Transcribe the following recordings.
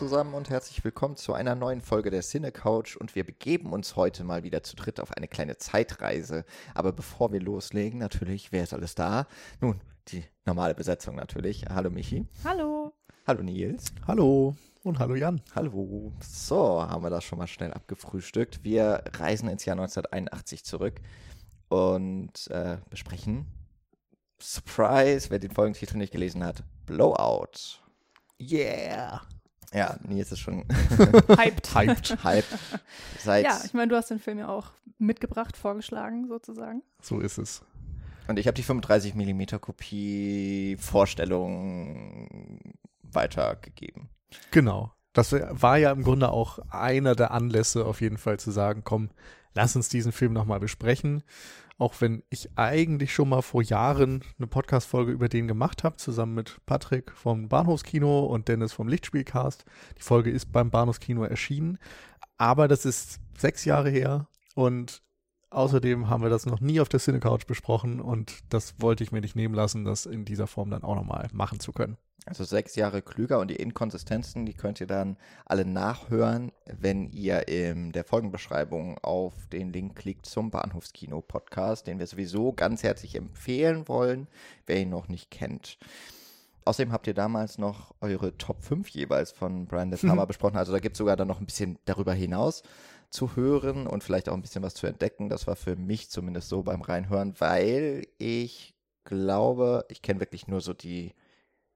Zusammen und herzlich willkommen zu einer neuen Folge der Cine Couch und wir begeben uns heute mal wieder zu dritt auf eine kleine Zeitreise. Aber bevor wir loslegen, natürlich, wer ist alles da? Nun, die normale Besetzung natürlich. Hallo Michi. Hallo. Hallo Nils. Hallo und hallo Jan. Hallo. So, haben wir das schon mal schnell abgefrühstückt. Wir reisen ins Jahr 1981 zurück und äh, besprechen Surprise, wer den Folgentitel nicht gelesen hat, Blowout. Yeah. Ja, Nils ist schon Hyped. Hyped. hyped. Seit Ja, ich meine, du hast den Film ja auch mitgebracht, vorgeschlagen sozusagen. So ist es. Und ich habe die 35 mm Kopie Vorstellung weitergegeben. Genau. Das war ja im Grunde auch einer der Anlässe, auf jeden Fall zu sagen, komm, lass uns diesen Film nochmal besprechen. Auch wenn ich eigentlich schon mal vor Jahren eine Podcast-Folge über den gemacht habe, zusammen mit Patrick vom Bahnhofskino und Dennis vom Lichtspielcast. Die Folge ist beim Bahnhofskino erschienen. Aber das ist sechs Jahre her und außerdem haben wir das noch nie auf der Cinecouch besprochen und das wollte ich mir nicht nehmen lassen, das in dieser Form dann auch nochmal machen zu können. Also sechs Jahre klüger und die Inkonsistenzen, die könnt ihr dann alle nachhören, wenn ihr in der Folgenbeschreibung auf den Link klickt zum Bahnhofskino-Podcast, den wir sowieso ganz herzlich empfehlen wollen, wer ihn noch nicht kennt. Außerdem habt ihr damals noch eure Top 5 jeweils von Brian De Palma besprochen. Also da gibt es sogar dann noch ein bisschen darüber hinaus zu hören und vielleicht auch ein bisschen was zu entdecken. Das war für mich zumindest so beim Reinhören, weil ich glaube, ich kenne wirklich nur so die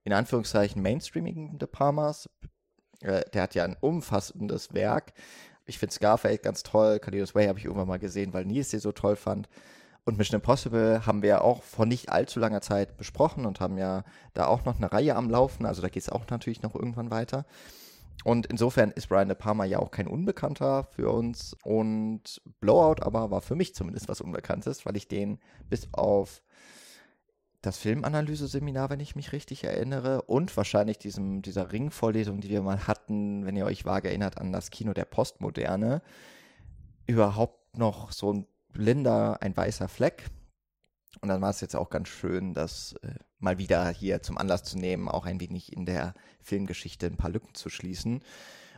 in Anführungszeichen mainstreamigen De Palmas. Äh, der hat ja ein umfassendes Werk. Ich finde Scarface ganz toll. Carlitos Way habe ich irgendwann mal gesehen, weil Nils sie so toll fand. Und Mission Impossible haben wir ja auch vor nicht allzu langer Zeit besprochen und haben ja da auch noch eine Reihe am Laufen. Also da geht es auch natürlich noch irgendwann weiter. Und insofern ist Brian De Palma ja auch kein Unbekannter für uns. Und Blowout aber war für mich zumindest was Unbekanntes, weil ich den bis auf das Filmanalyse-Seminar, wenn ich mich richtig erinnere, und wahrscheinlich diesem, dieser Ringvorlesung, die wir mal hatten, wenn ihr euch vage erinnert an das Kino der Postmoderne, überhaupt noch so ein blinder, ein weißer Fleck. Und dann war es jetzt auch ganz schön, das äh, mal wieder hier zum Anlass zu nehmen, auch ein wenig in der Filmgeschichte ein paar Lücken zu schließen.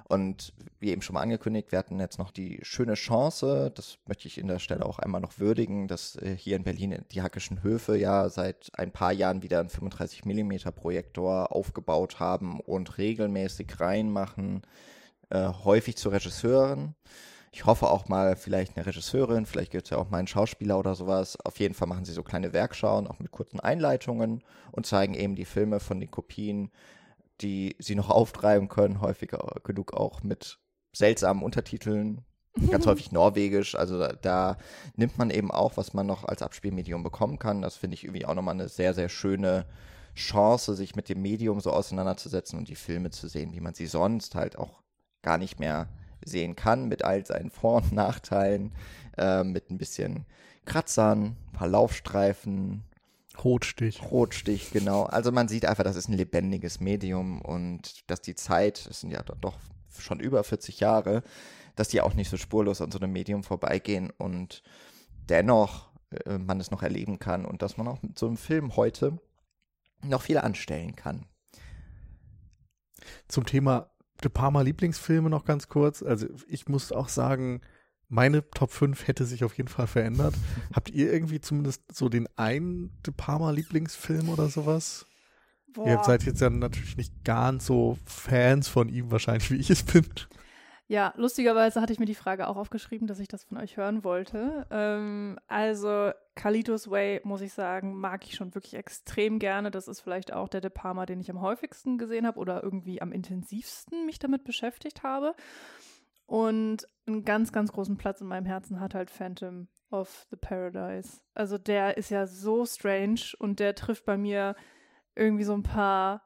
Und wie eben schon mal angekündigt, wir hatten jetzt noch die schöne Chance, das möchte ich in der Stelle auch einmal noch würdigen, dass äh, hier in Berlin die Hackischen Höfe ja seit ein paar Jahren wieder einen 35 mm Projektor aufgebaut haben und regelmäßig reinmachen, äh, häufig zu Regisseuren. Ich hoffe auch mal vielleicht eine Regisseurin, vielleicht gibt es ja auch mal einen Schauspieler oder sowas. Auf jeden Fall machen sie so kleine Werkschauen, auch mit kurzen Einleitungen und zeigen eben die Filme von den Kopien die sie noch auftreiben können, häufig genug auch mit seltsamen Untertiteln, ganz häufig norwegisch. Also da, da, nimmt man eben auch, was man noch als Abspielmedium bekommen kann. Das finde ich irgendwie auch nochmal eine sehr, sehr schöne Chance, sich mit dem Medium so auseinanderzusetzen und die Filme zu sehen, wie man sie sonst halt auch gar nicht mehr sehen kann, mit all seinen Vor- und Nachteilen, äh, mit ein bisschen Kratzern, ein paar Laufstreifen, Rotstich. Rotstich, genau. Also man sieht einfach, das ist ein lebendiges Medium und dass die Zeit, es sind ja doch schon über 40 Jahre, dass die auch nicht so spurlos an so einem Medium vorbeigehen und dennoch äh, man es noch erleben kann und dass man auch mit so einem Film heute noch viel anstellen kann. Zum Thema De Palma Lieblingsfilme noch ganz kurz. Also ich muss auch sagen, meine Top 5 hätte sich auf jeden Fall verändert. Habt ihr irgendwie zumindest so den einen De Palma Lieblingsfilm oder sowas? Boah. Ihr seid jetzt ja natürlich nicht ganz so Fans von ihm wahrscheinlich, wie ich es bin. Ja, lustigerweise hatte ich mir die Frage auch aufgeschrieben, dass ich das von euch hören wollte. Ähm, also Kalitos Way, muss ich sagen, mag ich schon wirklich extrem gerne. Das ist vielleicht auch der De Palma, den ich am häufigsten gesehen habe oder irgendwie am intensivsten mich damit beschäftigt habe. Und einen ganz, ganz großen Platz in meinem Herzen hat halt Phantom of the Paradise. Also der ist ja so strange und der trifft bei mir irgendwie so ein paar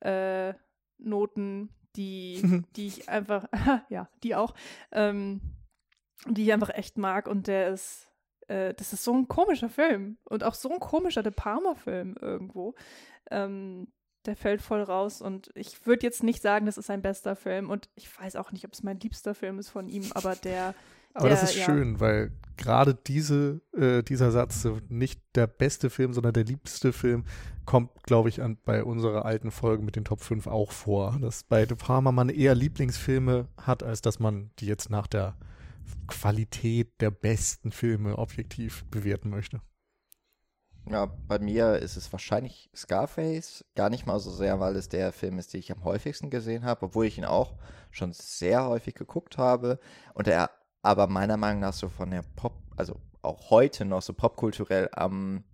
äh, Noten, die, die ich einfach, ja, die auch, ähm, die ich einfach echt mag und der ist, äh, das ist so ein komischer Film und auch so ein komischer De Palma-Film irgendwo. Ähm, der fällt voll raus und ich würde jetzt nicht sagen, das ist sein bester Film und ich weiß auch nicht, ob es mein liebster Film ist von ihm, aber der. Aber der, das ist ja. schön, weil gerade diese, äh, dieser Satz, nicht der beste Film, sondern der liebste Film, kommt, glaube ich, an, bei unserer alten Folge mit den Top 5 auch vor. Dass bei De Palma man eher Lieblingsfilme hat, als dass man die jetzt nach der Qualität der besten Filme objektiv bewerten möchte. Ja, bei mir ist es wahrscheinlich Scarface. Gar nicht mal so sehr, weil es der Film ist, den ich am häufigsten gesehen habe, obwohl ich ihn auch schon sehr häufig geguckt habe. Und er aber meiner Meinung nach so von der Pop, also auch heute noch so popkulturell am,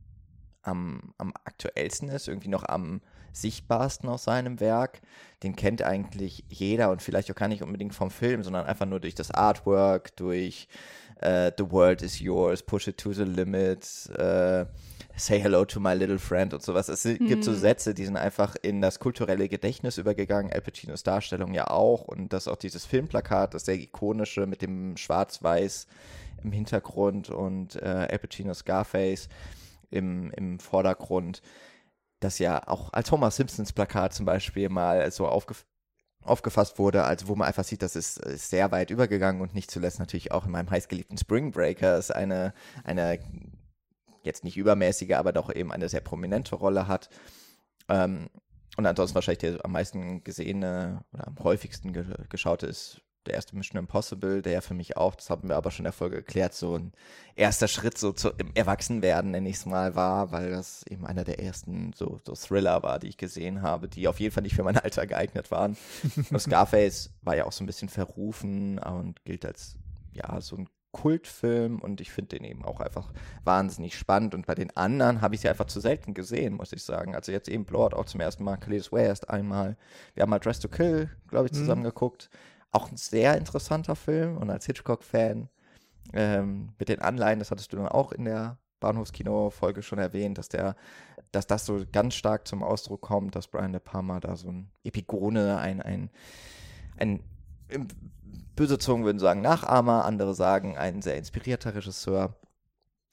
am, am aktuellsten ist, irgendwie noch am sichtbarsten aus seinem Werk. Den kennt eigentlich jeder und vielleicht auch gar nicht unbedingt vom Film, sondern einfach nur durch das Artwork, durch äh, The World is Yours, Push It to the Limit, äh, Say Hello to My Little Friend und sowas. Es gibt so Mhm. Sätze, die sind einfach in das kulturelle Gedächtnis übergegangen. Al Pacinos Darstellung ja auch. Und das auch dieses Filmplakat, das sehr ikonische mit dem Schwarz-Weiß im Hintergrund und äh, Al Pacinos Scarface im, im Vordergrund. Das ja auch als Homer Simpsons Plakat zum Beispiel mal so aufgef aufgefasst wurde, also wo man einfach sieht, das ist, ist sehr weit übergegangen und nicht zuletzt natürlich auch in meinem heißgeliebten Spring Breakers eine, eine jetzt nicht übermäßige, aber doch eben eine sehr prominente Rolle hat. Ähm, und ansonsten wahrscheinlich der am meisten gesehene oder am häufigsten ge geschaute ist der erste Mission Impossible, der ja für mich auch, das haben wir aber schon in der Folge geklärt, so ein erster Schritt so zu, im Erwachsenwerden, nenne ich es mal, war, weil das eben einer der ersten so, so Thriller war, die ich gesehen habe, die auf jeden Fall nicht für mein Alter geeignet waren. und Scarface war ja auch so ein bisschen verrufen und gilt als, ja, so ein Kultfilm und ich finde den eben auch einfach wahnsinnig spannend und bei den anderen habe ich sie einfach zu selten gesehen, muss ich sagen. Also jetzt eben Blood auch zum ersten Mal, Cletus Way erst einmal. Wir haben mal Dress to Kill, glaube ich, Mhm. zusammen geguckt. Auch ein sehr interessanter Film und als Hitchcock-Fan ähm, mit den Anleihen, das hattest du dann auch in der Bahnhofskino-Folge schon erwähnt, dass der, dass das so ganz stark zum Ausdruck kommt, dass Brian De Palma da so ein Epigone, ein, ein, ein im- böse Zungen würden sagen Nachahmer, andere sagen ein sehr inspirierter Regisseur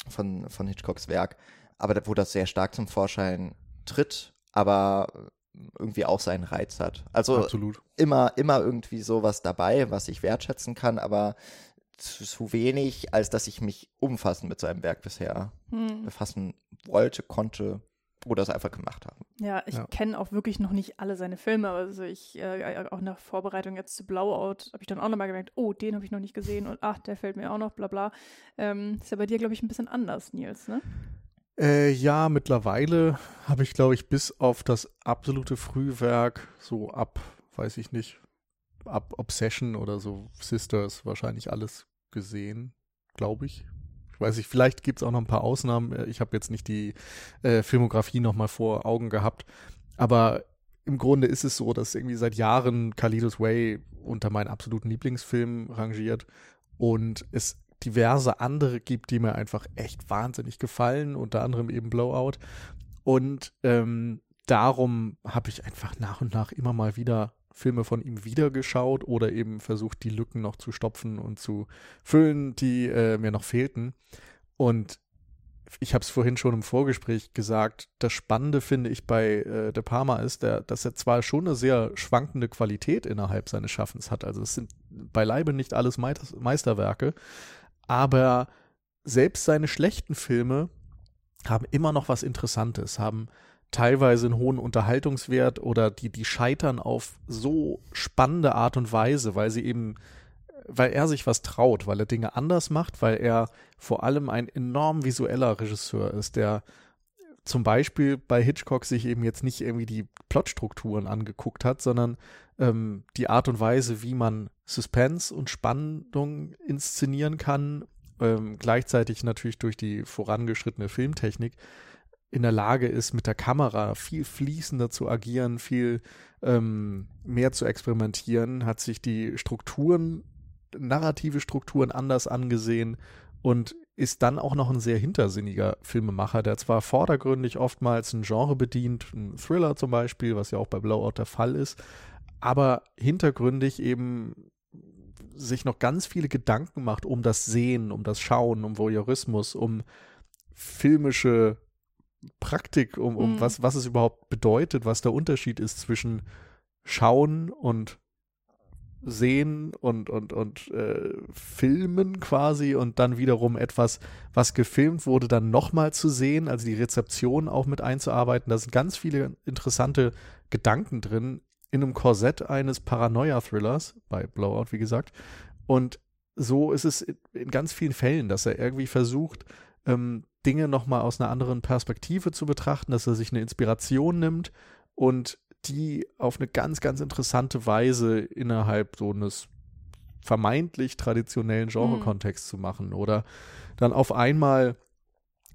von, von Hitchcocks Werk, aber wo das sehr stark zum Vorschein tritt, aber irgendwie auch seinen Reiz hat. Also Absolut. immer, immer irgendwie sowas dabei, was ich wertschätzen kann, aber zu, zu wenig, als dass ich mich umfassend mit seinem Werk bisher Hm. befassen wollte, konnte oder es einfach gemacht habe. Ja, ich Ja. kenne auch wirklich noch nicht alle seine Filme. Also ich, äh, auch nach Vorbereitung jetzt zu Blowout, habe ich dann auch nochmal gemerkt, oh, den habe ich noch nicht gesehen und ach, der fällt mir auch noch, bla bla. Ähm, ist ja bei dir, glaube ich, ein bisschen anders, Nils, ne? Äh, ja, mittlerweile habe ich, glaube ich, bis auf das absolute Frühwerk, so ab, weiß ich nicht, ab Obsession oder so Sisters wahrscheinlich alles gesehen, glaube ich. Ich weiß nicht, vielleicht gibt es auch noch ein paar Ausnahmen. Äh, Ich habe jetzt nicht die äh, Filmografie nochmal vor Augen gehabt. Aber im Grunde ist es so, dass irgendwie seit Jahren Kalidos Way unter meinen absoluten Lieblingsfilmen rangiert und es diverse andere gibt, die mir einfach echt wahnsinnig gefallen, unter anderem eben Blowout. Und ähm, darum habe ich einfach nach und nach immer mal wieder Filme von ihm wiedergeschaut oder eben versucht, die Lücken noch zu stopfen und zu füllen, die äh, mir noch fehlten. Und ich habe es vorhin schon im Vorgespräch gesagt, das Spannende finde ich bei äh, De Palma ist, der, dass er zwar schon eine sehr schwankende Qualität innerhalb seines Schaffens hat, also es sind beileibe nicht alles Meis- Meisterwerke, aber selbst seine schlechten Filme haben immer noch was Interessantes, haben teilweise einen hohen Unterhaltungswert oder die, die scheitern auf so spannende Art und Weise, weil sie eben, weil er sich was traut, weil er Dinge anders macht, weil er vor allem ein enorm visueller Regisseur ist, der zum Beispiel bei Hitchcock sich eben jetzt nicht irgendwie die Plotstrukturen angeguckt hat, sondern ähm, die Art und Weise, wie man Suspense und Spannung inszenieren kann, ähm, gleichzeitig natürlich durch die vorangeschrittene Filmtechnik in der Lage ist, mit der Kamera viel fließender zu agieren, viel ähm, mehr zu experimentieren, hat sich die Strukturen, narrative Strukturen anders angesehen und ist dann auch noch ein sehr hintersinniger Filmemacher, der zwar vordergründig oftmals ein Genre bedient, ein Thriller zum Beispiel, was ja auch bei Blowout der Fall ist, aber hintergründig eben sich noch ganz viele Gedanken macht um das Sehen, um das Schauen, um Voyeurismus, um filmische Praktik, um, um Mhm. was, was es überhaupt bedeutet, was der Unterschied ist zwischen Schauen und Sehen und, und, und äh, Filmen quasi und dann wiederum etwas, was gefilmt wurde, dann nochmal zu sehen, also die Rezeption auch mit einzuarbeiten. Da sind ganz viele interessante Gedanken drin in einem Korsett eines Paranoia-Thrillers, bei Blowout, wie gesagt. Und so ist es in- in ganz vielen Fällen, dass er irgendwie versucht, ähm, Dinge nochmal aus einer anderen Perspektive zu betrachten, dass er sich eine Inspiration nimmt und die auf eine ganz, ganz interessante Weise innerhalb so eines vermeintlich traditionellen Genre-Kontext zu machen. Oder dann auf einmal,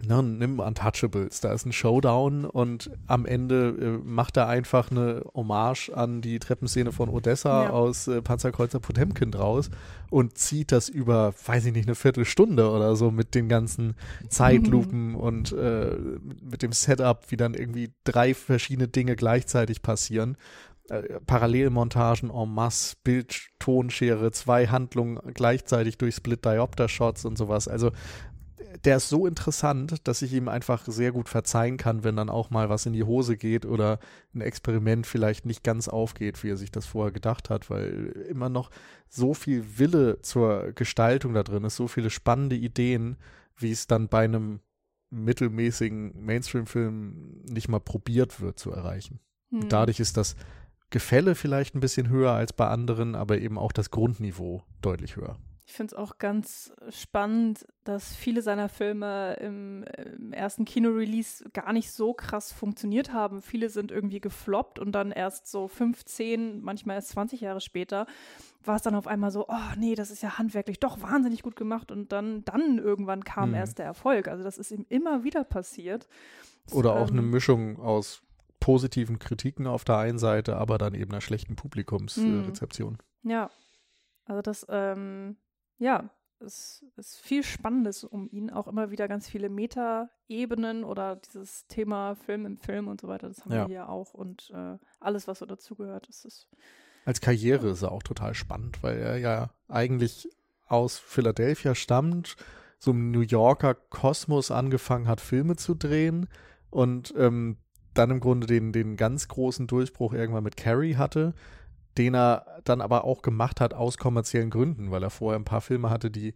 na, nimm Untouchables, da ist ein Showdown und am Ende äh, macht er einfach eine Hommage an die Treppenszene von Odessa Ja. aus äh, Panzerkreuzer Potemkin draus und zieht das über, weiß ich nicht, eine Viertelstunde oder so mit den ganzen Zeitlupen und äh, mit dem Setup, wie dann irgendwie drei verschiedene Dinge gleichzeitig passieren. Äh, Parallelmontagen en masse, Bild, Tonschere, zwei Handlungen gleichzeitig durch Split-Diopter-Shots und sowas. Also der ist so interessant, dass ich ihm einfach sehr gut verzeihen kann, wenn dann auch mal was in die Hose geht oder ein Experiment vielleicht nicht ganz aufgeht, wie er sich das vorher gedacht hat, weil immer noch so viel Wille zur Gestaltung da drin ist, so viele spannende Ideen, wie es dann bei einem mittelmäßigen Mainstream-Film nicht mal probiert wird zu erreichen. Hm. Und dadurch ist das Gefälle vielleicht ein bisschen höher als bei anderen, aber eben auch das Grundniveau deutlich höher. Ich finde es auch ganz spannend, dass viele seiner Filme im, im ersten Kinorelease gar nicht so krass funktioniert haben. Viele sind irgendwie gefloppt und dann erst so 15, manchmal erst 20 Jahre später war es dann auf einmal so, oh nee, das ist ja handwerklich doch wahnsinnig gut gemacht und dann, dann irgendwann kam Mhm. erst der Erfolg. Also das ist ihm immer wieder passiert. Oder auch Ähm, eine Mischung aus positiven Kritiken auf der einen Seite, aber dann eben einer schlechten Publikumsrezeption. Äh. Ja, also das, ähm, ja, es ist viel Spannendes um ihn, auch immer wieder ganz viele Meta-Ebenen oder dieses Thema Film im Film und so weiter, das haben Ja. wir hier auch und äh, alles, was so dazugehört, ist Als Karriere ist er auch total spannend, weil er ja eigentlich aus Philadelphia stammt, so im New Yorker Kosmos angefangen hat, Filme zu drehen und ähm, dann im Grunde den, den ganz großen Durchbruch irgendwann mit Carrie hatte, den er dann aber auch gemacht hat aus kommerziellen Gründen, weil er vorher ein paar Filme hatte, die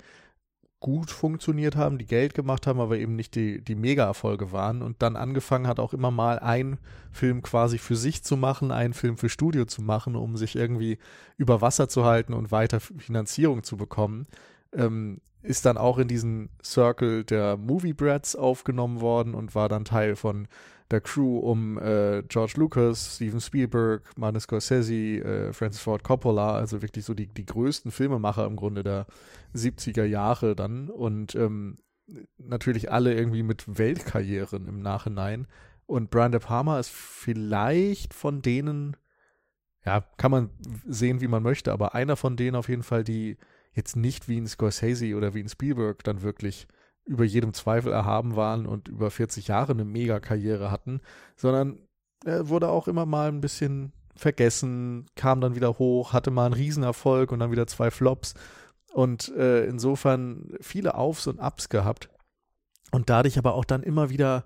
gut funktioniert haben, die Geld gemacht haben, aber eben nicht die, die Mega-Erfolge waren und dann angefangen hat, auch immer mal einen Film quasi für sich zu machen, einen Film für Studio zu machen, um sich irgendwie über Wasser zu halten und weiter Finanzierung zu bekommen. Ähm, ist dann auch in diesen Circle der Movie Brats aufgenommen worden und war dann Teil von der Crew um äh, George Lucas, Steven Spielberg, Martin Scorsese, äh, Francis Ford Coppola, also wirklich so die, die größten Filmemacher im Grunde der 70er Jahre dann und ähm, natürlich alle irgendwie mit Weltkarrieren im Nachhinein. Und Brian De Palma ist vielleicht von denen, ja, kann man sehen, wie man möchte, aber einer von denen auf jeden Fall, die jetzt nicht wie ein Scorsese oder wie ein Spielberg dann wirklich über jedem Zweifel erhaben waren und über 40 Jahre eine Mega-Karriere hatten, sondern er wurde auch immer mal ein bisschen vergessen, kam dann wieder hoch, hatte mal einen Riesenerfolg und dann wieder zwei Flops und äh, insofern viele Aufs und Ups gehabt und dadurch aber auch dann immer wieder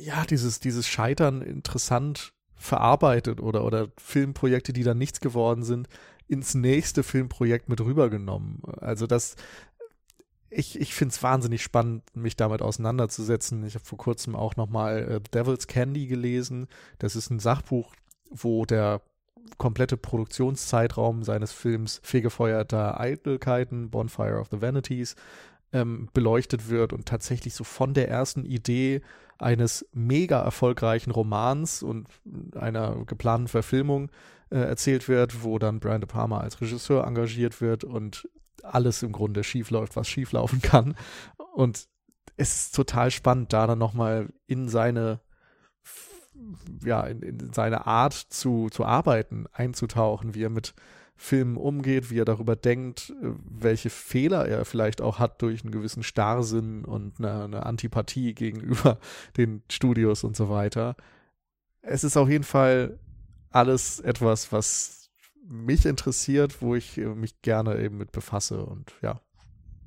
ja, dieses, dieses Scheitern interessant verarbeitet oder, oder Filmprojekte, die dann nichts geworden sind, ins nächste Filmprojekt mit rübergenommen. Also das, ich, ich finde es wahnsinnig spannend, mich damit auseinanderzusetzen. Ich habe vor kurzem auch nochmal äh, Devil's Candy gelesen. Das ist ein Sachbuch, wo der komplette Produktionszeitraum seines Films Fegefeuerter Eitelkeiten, Bonfire of the Vanities, ähm, beleuchtet wird und tatsächlich so von der ersten Idee eines mega erfolgreichen Romans und einer geplanten Verfilmung äh, erzählt wird, wo dann Brian De Palma als Regisseur engagiert wird und alles im Grunde schief läuft, was schief laufen kann. Und es ist total spannend, da dann nochmal in seine ja, in, in seine Art zu, zu arbeiten, einzutauchen, wie er mit Filmen umgeht, wie er darüber denkt, welche Fehler er vielleicht auch hat durch einen gewissen Starrsinn und eine, eine Antipathie gegenüber den Studios und so weiter. Es ist auf jeden Fall alles etwas, was mich interessiert, wo ich mich gerne eben mit befasse und ja,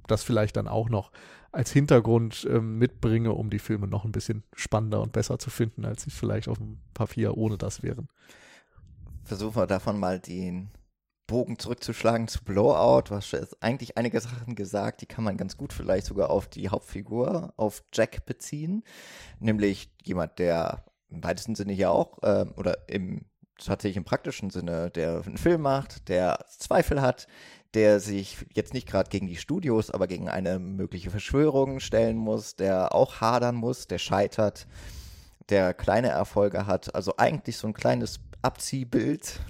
das vielleicht dann auch noch als Hintergrund ähm, mitbringe, um die Filme noch ein bisschen spannender und besser zu finden, als sie vielleicht auf dem Papier ohne das wären. Versuchen wir davon mal den Bogen zurückzuschlagen zu Blowout. Hast eigentlich einige Sachen gesagt, die kann man ganz gut vielleicht sogar auf die Hauptfigur, auf Jack beziehen. Nämlich jemand, der im weitesten Sinne ja auch, äh, oder im tatsächlich im praktischen Sinne, der einen Film macht, der Zweifel hat, der sich jetzt nicht gerade gegen die Studios, aber gegen eine mögliche Verschwörung stellen muss, der auch hadern muss, der scheitert, der kleine Erfolge hat. Also eigentlich so ein kleines Abziehbild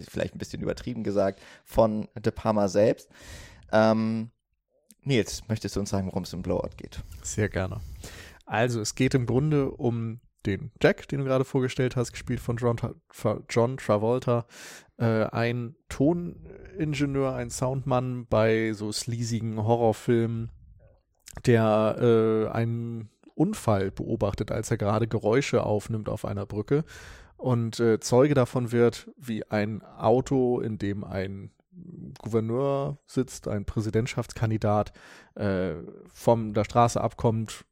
vielleicht ein bisschen übertrieben gesagt, von De Palma selbst. Ähm, Nils, möchtest du uns sagen, worum es im Blowout geht? Sehr gerne. Also, es geht im Grunde um den Jack, den du gerade vorgestellt hast, gespielt von John, John Travolta, äh, ein Toningenieur, ein Soundmann bei so sleasigen Horrorfilmen, der äh, einen Unfall beobachtet, als er gerade Geräusche aufnimmt auf einer Brücke und äh, Zeuge davon wird, wie ein Auto, in dem ein Gouverneur sitzt, ein Präsidentschaftskandidat, äh, von der Straße abkommt,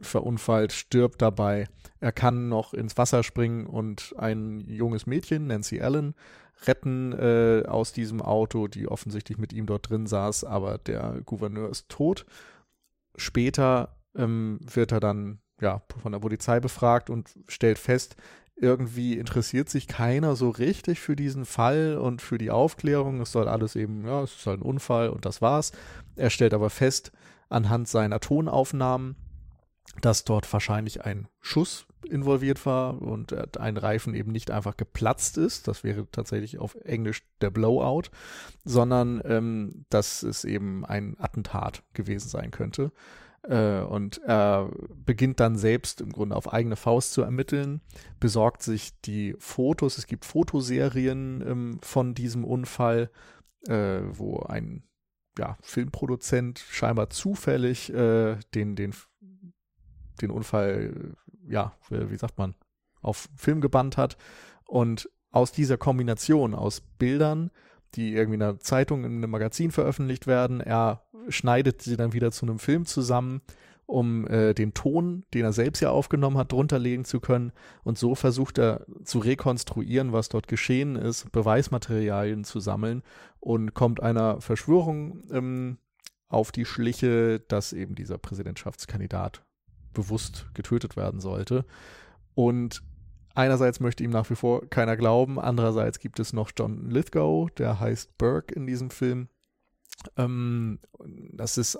verunfallt, stirbt dabei. Er kann noch ins Wasser springen und ein junges Mädchen, Nancy Allen, retten äh, aus diesem Auto, die offensichtlich mit ihm dort drin saß, aber der Gouverneur ist tot. Später ähm, wird er dann ja von der Polizei befragt und stellt fest, irgendwie interessiert sich keiner so richtig für diesen Fall und für die Aufklärung. Es soll alles eben, ja, es halt ein Unfall und das war's. Er stellt aber fest, anhand seiner Tonaufnahmen, dass dort wahrscheinlich ein Schuss involviert war und ein Reifen eben nicht einfach geplatzt ist, das wäre tatsächlich auf Englisch der Blowout, sondern ähm, dass es eben ein Attentat gewesen sein könnte. Äh, und er beginnt dann selbst im Grunde auf eigene Faust zu ermitteln, besorgt sich die Fotos. Es gibt Fotoserien ähm, von diesem Unfall, äh, wo ein ja, Filmproduzent scheinbar zufällig äh, den, den, den Unfall, ja, wie sagt man, auf Film gebannt hat. Und aus dieser Kombination aus Bildern, die irgendwie in einer Zeitung, in einem Magazin veröffentlicht werden. Er schneidet sie dann wieder zu einem Film zusammen, um äh, den Ton, den er selbst ja aufgenommen hat, drunter legen zu können. Und so versucht er zu rekonstruieren, was dort geschehen ist, Beweismaterialien zu sammeln und kommt einer Verschwörung ähm, auf die Schliche, dass eben dieser Präsidentschaftskandidat bewusst getötet werden sollte. Und Einerseits möchte ihm nach wie vor keiner glauben, andererseits gibt es noch John Lithgow, der heißt Burke in diesem Film. Ähm, das ist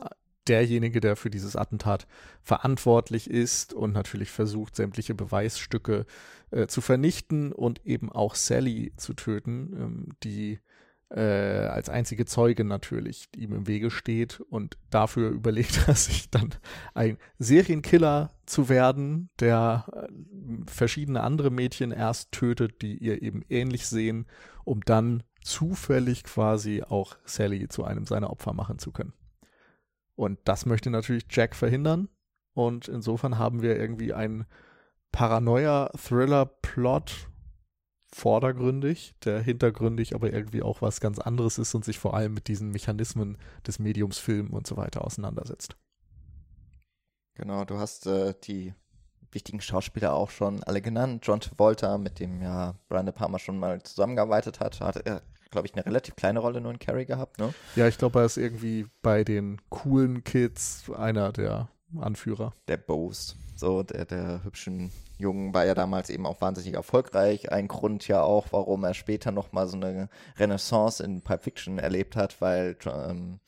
derjenige, der für dieses Attentat verantwortlich ist und natürlich versucht, sämtliche Beweisstücke äh, zu vernichten und eben auch Sally zu töten, ähm, die äh, als einzige Zeuge natürlich ihm im Wege steht und dafür überlegt er sich dann ein Serienkiller zu werden, der äh, verschiedene andere Mädchen erst tötet, die ihr eben ähnlich sehen, um dann zufällig quasi auch Sally zu einem seiner Opfer machen zu können. Und das möchte natürlich Jack verhindern. Und insofern haben wir irgendwie einen Paranoia-Thriller-Plot vordergründig, der hintergründig aber irgendwie auch was ganz anderes ist und sich vor allem mit diesen Mechanismen des Mediums Film und so weiter auseinandersetzt. Genau, du hast äh, die wichtigen Schauspieler auch schon alle genannt. John Travolta, mit dem ja Brian De Palma schon mal zusammengearbeitet hat, hat er, glaube ich, eine relativ kleine Rolle nur in Carrie gehabt, ne? Ja, ich glaube, er ist irgendwie bei den coolen Kids einer der Anführer. Der Bose, so der, der hübschen Jungen war ja damals eben auch wahnsinnig erfolgreich. Ein Grund ja auch, warum er später nochmal so eine Renaissance in Pulp Fiction erlebt hat, weil ähm,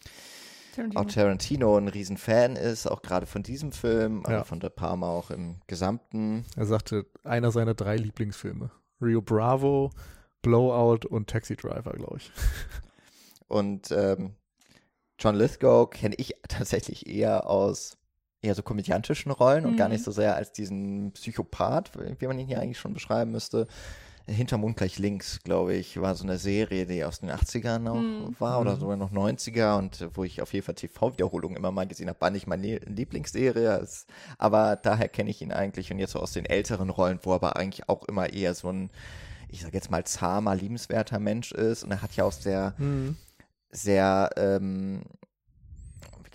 Tarantino. auch Tarantino ein Riesenfan ist, auch gerade von diesem Film, ja. aber von De Palma auch im Gesamten. Er sagte, einer seiner drei Lieblingsfilme. Rio Bravo, Blowout und Taxi Driver, glaube ich. Und ähm, John Lithgow kenne ich tatsächlich eher aus eher so komödiantischen Rollen mhm. und gar nicht mhm. so sehr als diesen Psychopath, wie man ihn hier eigentlich schon beschreiben müsste. Hinterm Mond gleich links, glaube ich, war so eine Serie, die aus den 80ern noch mhm. war oder mhm. sogar noch 90er und wo ich auf jeden Fall TV-Wiederholungen immer mal gesehen habe, war nicht meine Lieblingsserie, aber daher kenne ich ihn eigentlich und jetzt so aus den älteren Rollen, wo er aber eigentlich auch immer eher so ein, ich sage jetzt mal, zahmer, liebenswerter Mensch ist und er hat ja auch sehr, mhm. sehr, ähm,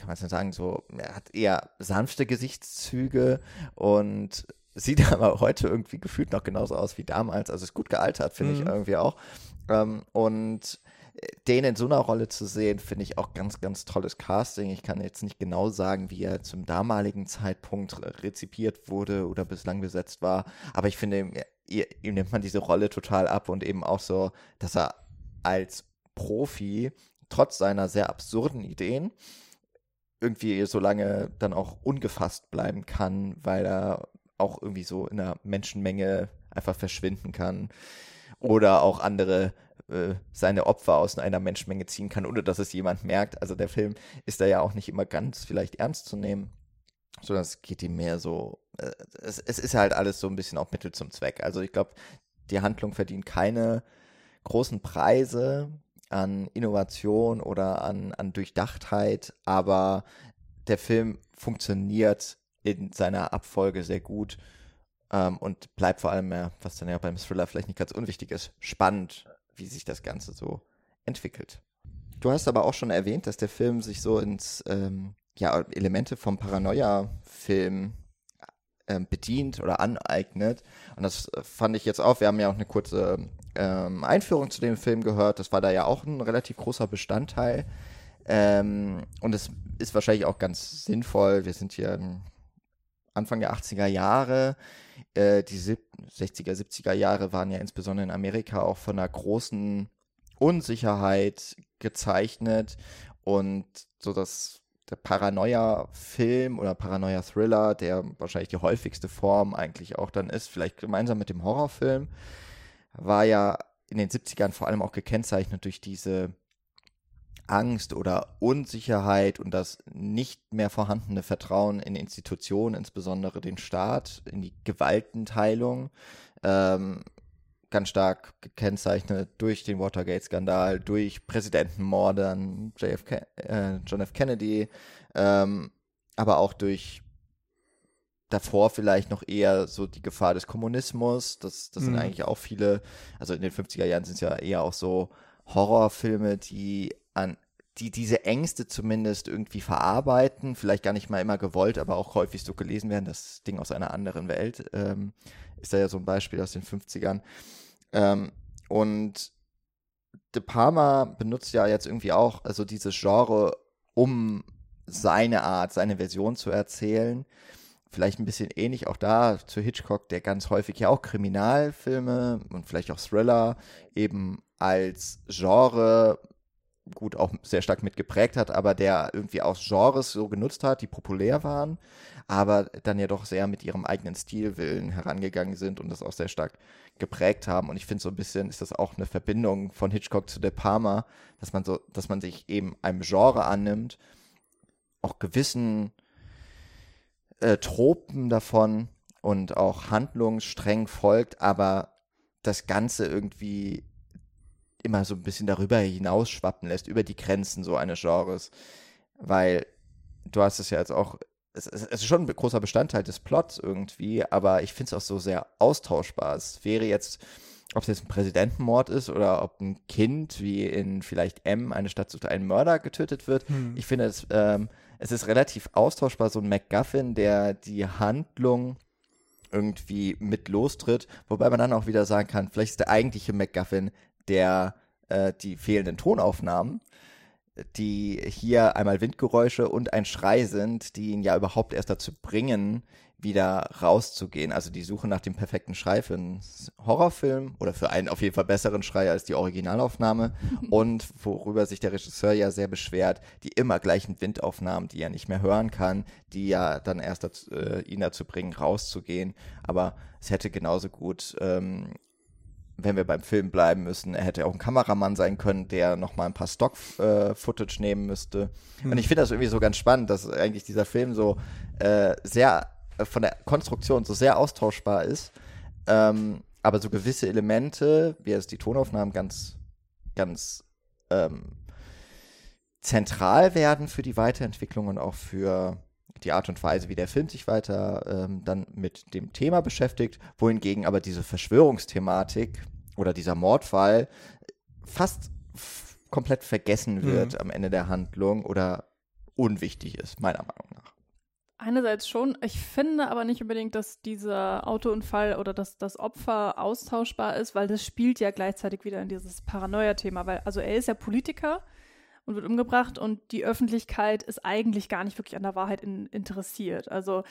kann man es sagen, so, er hat eher sanfte Gesichtszüge und sieht aber heute irgendwie gefühlt noch genauso aus wie damals. Also ist gut gealtert, finde mhm. ich irgendwie auch. Ähm, und den in so einer Rolle zu sehen, finde ich auch ganz, ganz tolles Casting. Ich kann jetzt nicht genau sagen, wie er zum damaligen Zeitpunkt rezipiert wurde oder bislang besetzt war, aber ich finde, ihm, ihm nimmt man diese Rolle total ab und eben auch so, dass er als Profi trotz seiner sehr absurden Ideen irgendwie so lange dann auch ungefasst bleiben kann, weil er auch irgendwie so in einer Menschenmenge einfach verschwinden kann oder auch andere äh, seine Opfer aus einer Menschenmenge ziehen kann, ohne dass es jemand merkt. Also der Film ist da ja auch nicht immer ganz vielleicht ernst zu nehmen, sondern es geht ihm mehr so, äh, es, es ist halt alles so ein bisschen auch Mittel zum Zweck. Also ich glaube, die Handlung verdient keine großen Preise an Innovation oder an, an Durchdachtheit, aber der Film funktioniert in seiner Abfolge sehr gut ähm, und bleibt vor allem, ja, was dann ja beim Thriller vielleicht nicht ganz unwichtig ist, spannend wie sich das Ganze so entwickelt. Du hast aber auch schon erwähnt, dass der Film sich so ins ähm, ja, Elemente vom Paranoia-Film ähm, bedient oder aneignet. Und das fand ich jetzt auch. Wir haben ja auch eine kurze ähm, Einführung zu dem Film gehört. Das war da ja auch ein relativ großer Bestandteil. Ähm, und es ist wahrscheinlich auch ganz sinnvoll. Wir sind hier Anfang der 80er Jahre. Äh, die 60er, 70er Jahre waren ja insbesondere in Amerika auch von einer großen Unsicherheit gezeichnet und so dass der Paranoia-Film oder Paranoia-Thriller, der wahrscheinlich die häufigste Form eigentlich auch dann ist, vielleicht gemeinsam mit dem Horrorfilm, war ja in den 70ern vor allem auch gekennzeichnet durch diese Angst oder Unsicherheit und das nicht mehr vorhandene Vertrauen in Institutionen, insbesondere den Staat, in die Gewaltenteilung, ähm, ganz stark gekennzeichnet durch den Watergate-Skandal, durch Präsidentenmordern, JFK, äh, John F. Kennedy, ähm, aber auch durch davor vielleicht noch eher so die Gefahr des Kommunismus. Das, das mhm. sind eigentlich auch viele, also in den 50er Jahren sind es ja eher auch so Horrorfilme, die an die diese Ängste zumindest irgendwie verarbeiten, vielleicht gar nicht mal immer gewollt, aber auch häufig so gelesen werden, das Ding aus einer anderen Welt, ähm, ist da ja so ein Beispiel aus den 50ern. Ähm, und De Palma benutzt ja jetzt irgendwie auch also dieses Genre, um seine Art, seine Version zu erzählen. Vielleicht ein bisschen ähnlich auch da zu Hitchcock, der ganz häufig ja auch Kriminalfilme und vielleicht auch Thriller eben als Genre gut auch sehr stark mitgeprägt hat, aber der irgendwie auch Genres so genutzt hat, die populär waren, aber dann ja doch sehr mit ihrem eigenen Stilwillen herangegangen sind und das auch sehr stark geprägt haben. Und ich finde so ein bisschen ist das auch eine Verbindung von Hitchcock zu De Palma, dass man so, dass man sich eben einem Genre annimmt, auch gewissen äh, Tropen davon und auch handlungsstreng folgt, aber das Ganze irgendwie immer so ein bisschen darüber hinausschwappen lässt, über die Grenzen so eines Genres. Weil du hast es ja jetzt auch, es, es ist schon ein großer Bestandteil des Plots irgendwie, aber ich finde es auch so sehr austauschbar. Es wäre jetzt, ob es jetzt ein Präsidentenmord ist oder ob ein Kind wie in vielleicht M, eine Stadt sucht einen Mörder getötet wird. Hm. Ich finde, es, ähm, es ist relativ austauschbar, so ein MacGuffin, der die Handlung irgendwie mit lostritt, wobei man dann auch wieder sagen kann, vielleicht ist der eigentliche MacGuffin der äh, die fehlenden Tonaufnahmen, die hier einmal Windgeräusche und ein Schrei sind, die ihn ja überhaupt erst dazu bringen, wieder rauszugehen. Also die Suche nach dem perfekten Schrei für einen Horrorfilm oder für einen auf jeden Fall besseren Schrei als die Originalaufnahme und worüber sich der Regisseur ja sehr beschwert, die immer gleichen Windaufnahmen, die er nicht mehr hören kann, die ja dann erst dazu, äh, ihn dazu bringen, rauszugehen. Aber es hätte genauso gut ähm, wenn wir beim Film bleiben müssen, er hätte auch ein Kameramann sein können, der nochmal ein paar Stock-Footage äh, nehmen müsste. Hm. Und ich finde das irgendwie so ganz spannend, dass eigentlich dieser Film so äh, sehr von der Konstruktion so sehr austauschbar ist, ähm, aber so gewisse Elemente, wie jetzt die Tonaufnahmen ganz, ganz ähm, zentral werden für die Weiterentwicklung und auch für die Art und Weise, wie der Film sich weiter ähm, dann mit dem Thema beschäftigt, wohingegen aber diese Verschwörungsthematik oder dieser Mordfall fast komplett vergessen wird mhm. am Ende der Handlung oder unwichtig ist, meiner Meinung nach. Einerseits schon. Ich finde aber nicht unbedingt, dass dieser Autounfall oder dass das Opfer austauschbar ist, weil das spielt ja gleichzeitig wieder in dieses Paranoia-Thema. Weil, also er ist ja Politiker und wird umgebracht und die Öffentlichkeit ist eigentlich gar nicht wirklich an der Wahrheit in, interessiert. Also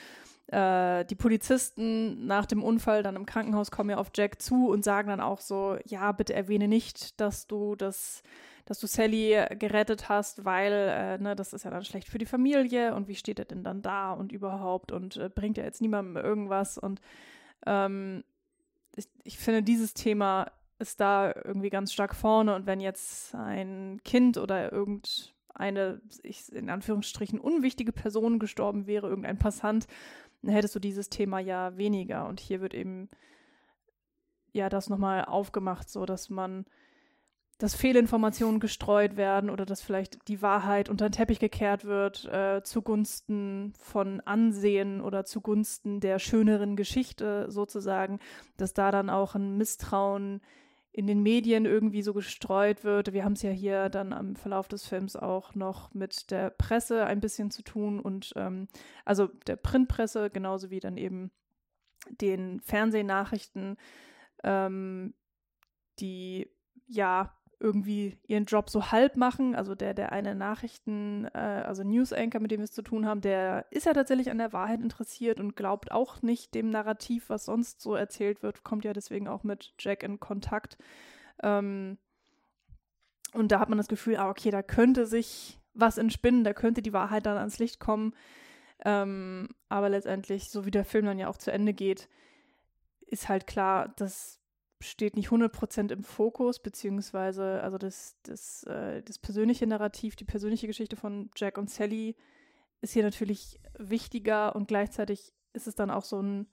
äh, die Polizisten nach dem Unfall dann im Krankenhaus kommen ja auf Jack zu und sagen dann auch so, ja, bitte erwähne nicht, dass du das dass du Sally gerettet hast, weil äh, ne, das ist ja dann schlecht für die Familie und wie steht er denn dann da und überhaupt und äh, bringt er jetzt niemandem irgendwas? Und ähm, ich, ich finde, dieses Thema ist da irgendwie ganz stark vorne und wenn jetzt ein Kind oder irgendeine, ich, in Anführungsstrichen, unwichtige Person gestorben wäre, irgendein Passant, dann hättest du dieses Thema ja weniger. Und hier wird eben ja das nochmal aufgemacht, so dass man dass Fehlinformationen gestreut werden oder dass vielleicht die Wahrheit unter den Teppich gekehrt wird äh, zugunsten von Ansehen oder zugunsten der schöneren Geschichte sozusagen, dass da dann auch ein Misstrauen in den Medien irgendwie so gestreut wird. Wir haben es ja hier dann am Verlauf des Films auch noch mit der Presse ein bisschen zu tun und ähm, also der Printpresse genauso wie dann eben den Fernsehnachrichten, ähm, die ja irgendwie ihren Job so halb machen. Also der, der eine Nachrichten, äh, also News Anchor, mit dem wir es zu tun haben, der ist ja tatsächlich an der Wahrheit interessiert und glaubt auch nicht dem Narrativ, was sonst so erzählt wird, kommt ja deswegen auch mit Jack in Kontakt. Ähm, und da hat man das Gefühl, ah, okay, da könnte sich was entspinnen, da könnte die Wahrheit dann ans Licht kommen. Ähm, aber letztendlich, so wie der Film dann ja auch zu Ende geht, ist halt klar, dass steht nicht 100% im Fokus, beziehungsweise also das, das, äh, das persönliche Narrativ, die persönliche Geschichte von Jack und Sally ist hier natürlich wichtiger und gleichzeitig ist es dann auch so ein,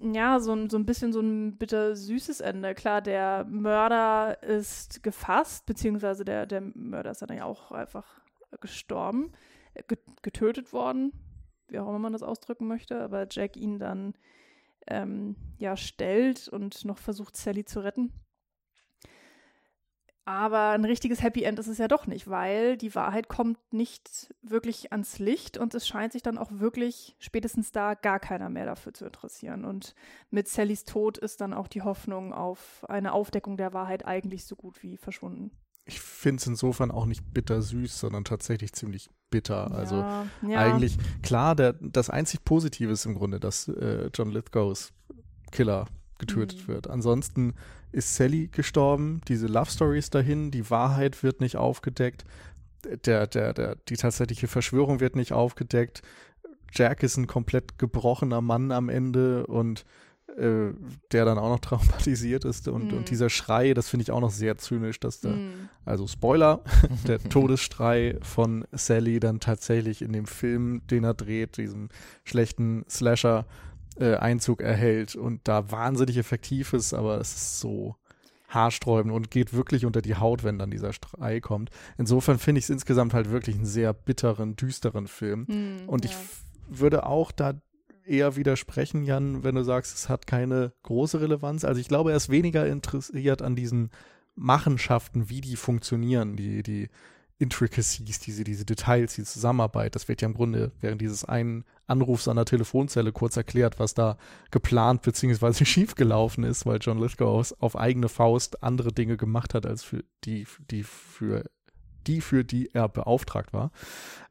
ja, so ein, so ein bisschen so ein bitter süßes Ende. Klar, der Mörder ist gefasst, beziehungsweise der, der Mörder ist dann ja auch einfach gestorben, getötet worden, wie auch immer man das ausdrücken möchte, aber Jack ihn dann ähm, ja, stellt und noch versucht, Sally zu retten. Aber ein richtiges Happy End ist es ja doch nicht, weil die Wahrheit kommt nicht wirklich ans Licht und es scheint sich dann auch wirklich spätestens da gar keiner mehr dafür zu interessieren. Und mit Sallys Tod ist dann auch die Hoffnung auf eine Aufdeckung der Wahrheit eigentlich so gut wie verschwunden ich finde es insofern auch nicht bittersüß, sondern tatsächlich ziemlich bitter. Also ja, ja. eigentlich, klar, der, das einzig Positive ist im Grunde, dass äh, John Lithgows Killer getötet mhm. wird. Ansonsten ist Sally gestorben, diese Love Stories dahin, die Wahrheit wird nicht aufgedeckt, der, der, der, die tatsächliche Verschwörung wird nicht aufgedeckt. Jack ist ein komplett gebrochener Mann am Ende und äh, der dann auch noch traumatisiert ist und, mm. und dieser Schrei, das finde ich auch noch sehr zynisch, dass da, mm. also Spoiler, der Todesschrei von Sally dann tatsächlich in dem Film, den er dreht, diesem schlechten Slasher, äh, Einzug erhält und da wahnsinnig effektiv ist, aber es ist so haarsträubend und geht wirklich unter die Haut, wenn dann dieser Schrei kommt. Insofern finde ich es insgesamt halt wirklich einen sehr bitteren, düsteren Film. Mm, und ja. ich würde auch da eher widersprechen, Jan, wenn du sagst, es hat keine große Relevanz. Also ich glaube, er ist weniger interessiert an diesen Machenschaften, wie die funktionieren, die, die Intricacies, diese, diese Details, die Zusammenarbeit. Das wird ja im Grunde während dieses einen Anrufs an der Telefonzelle kurz erklärt, was da geplant bzw. schiefgelaufen ist, weil John Lithgow auf, eigene Faust andere Dinge gemacht hat, als für die, die für die, für die er beauftragt war.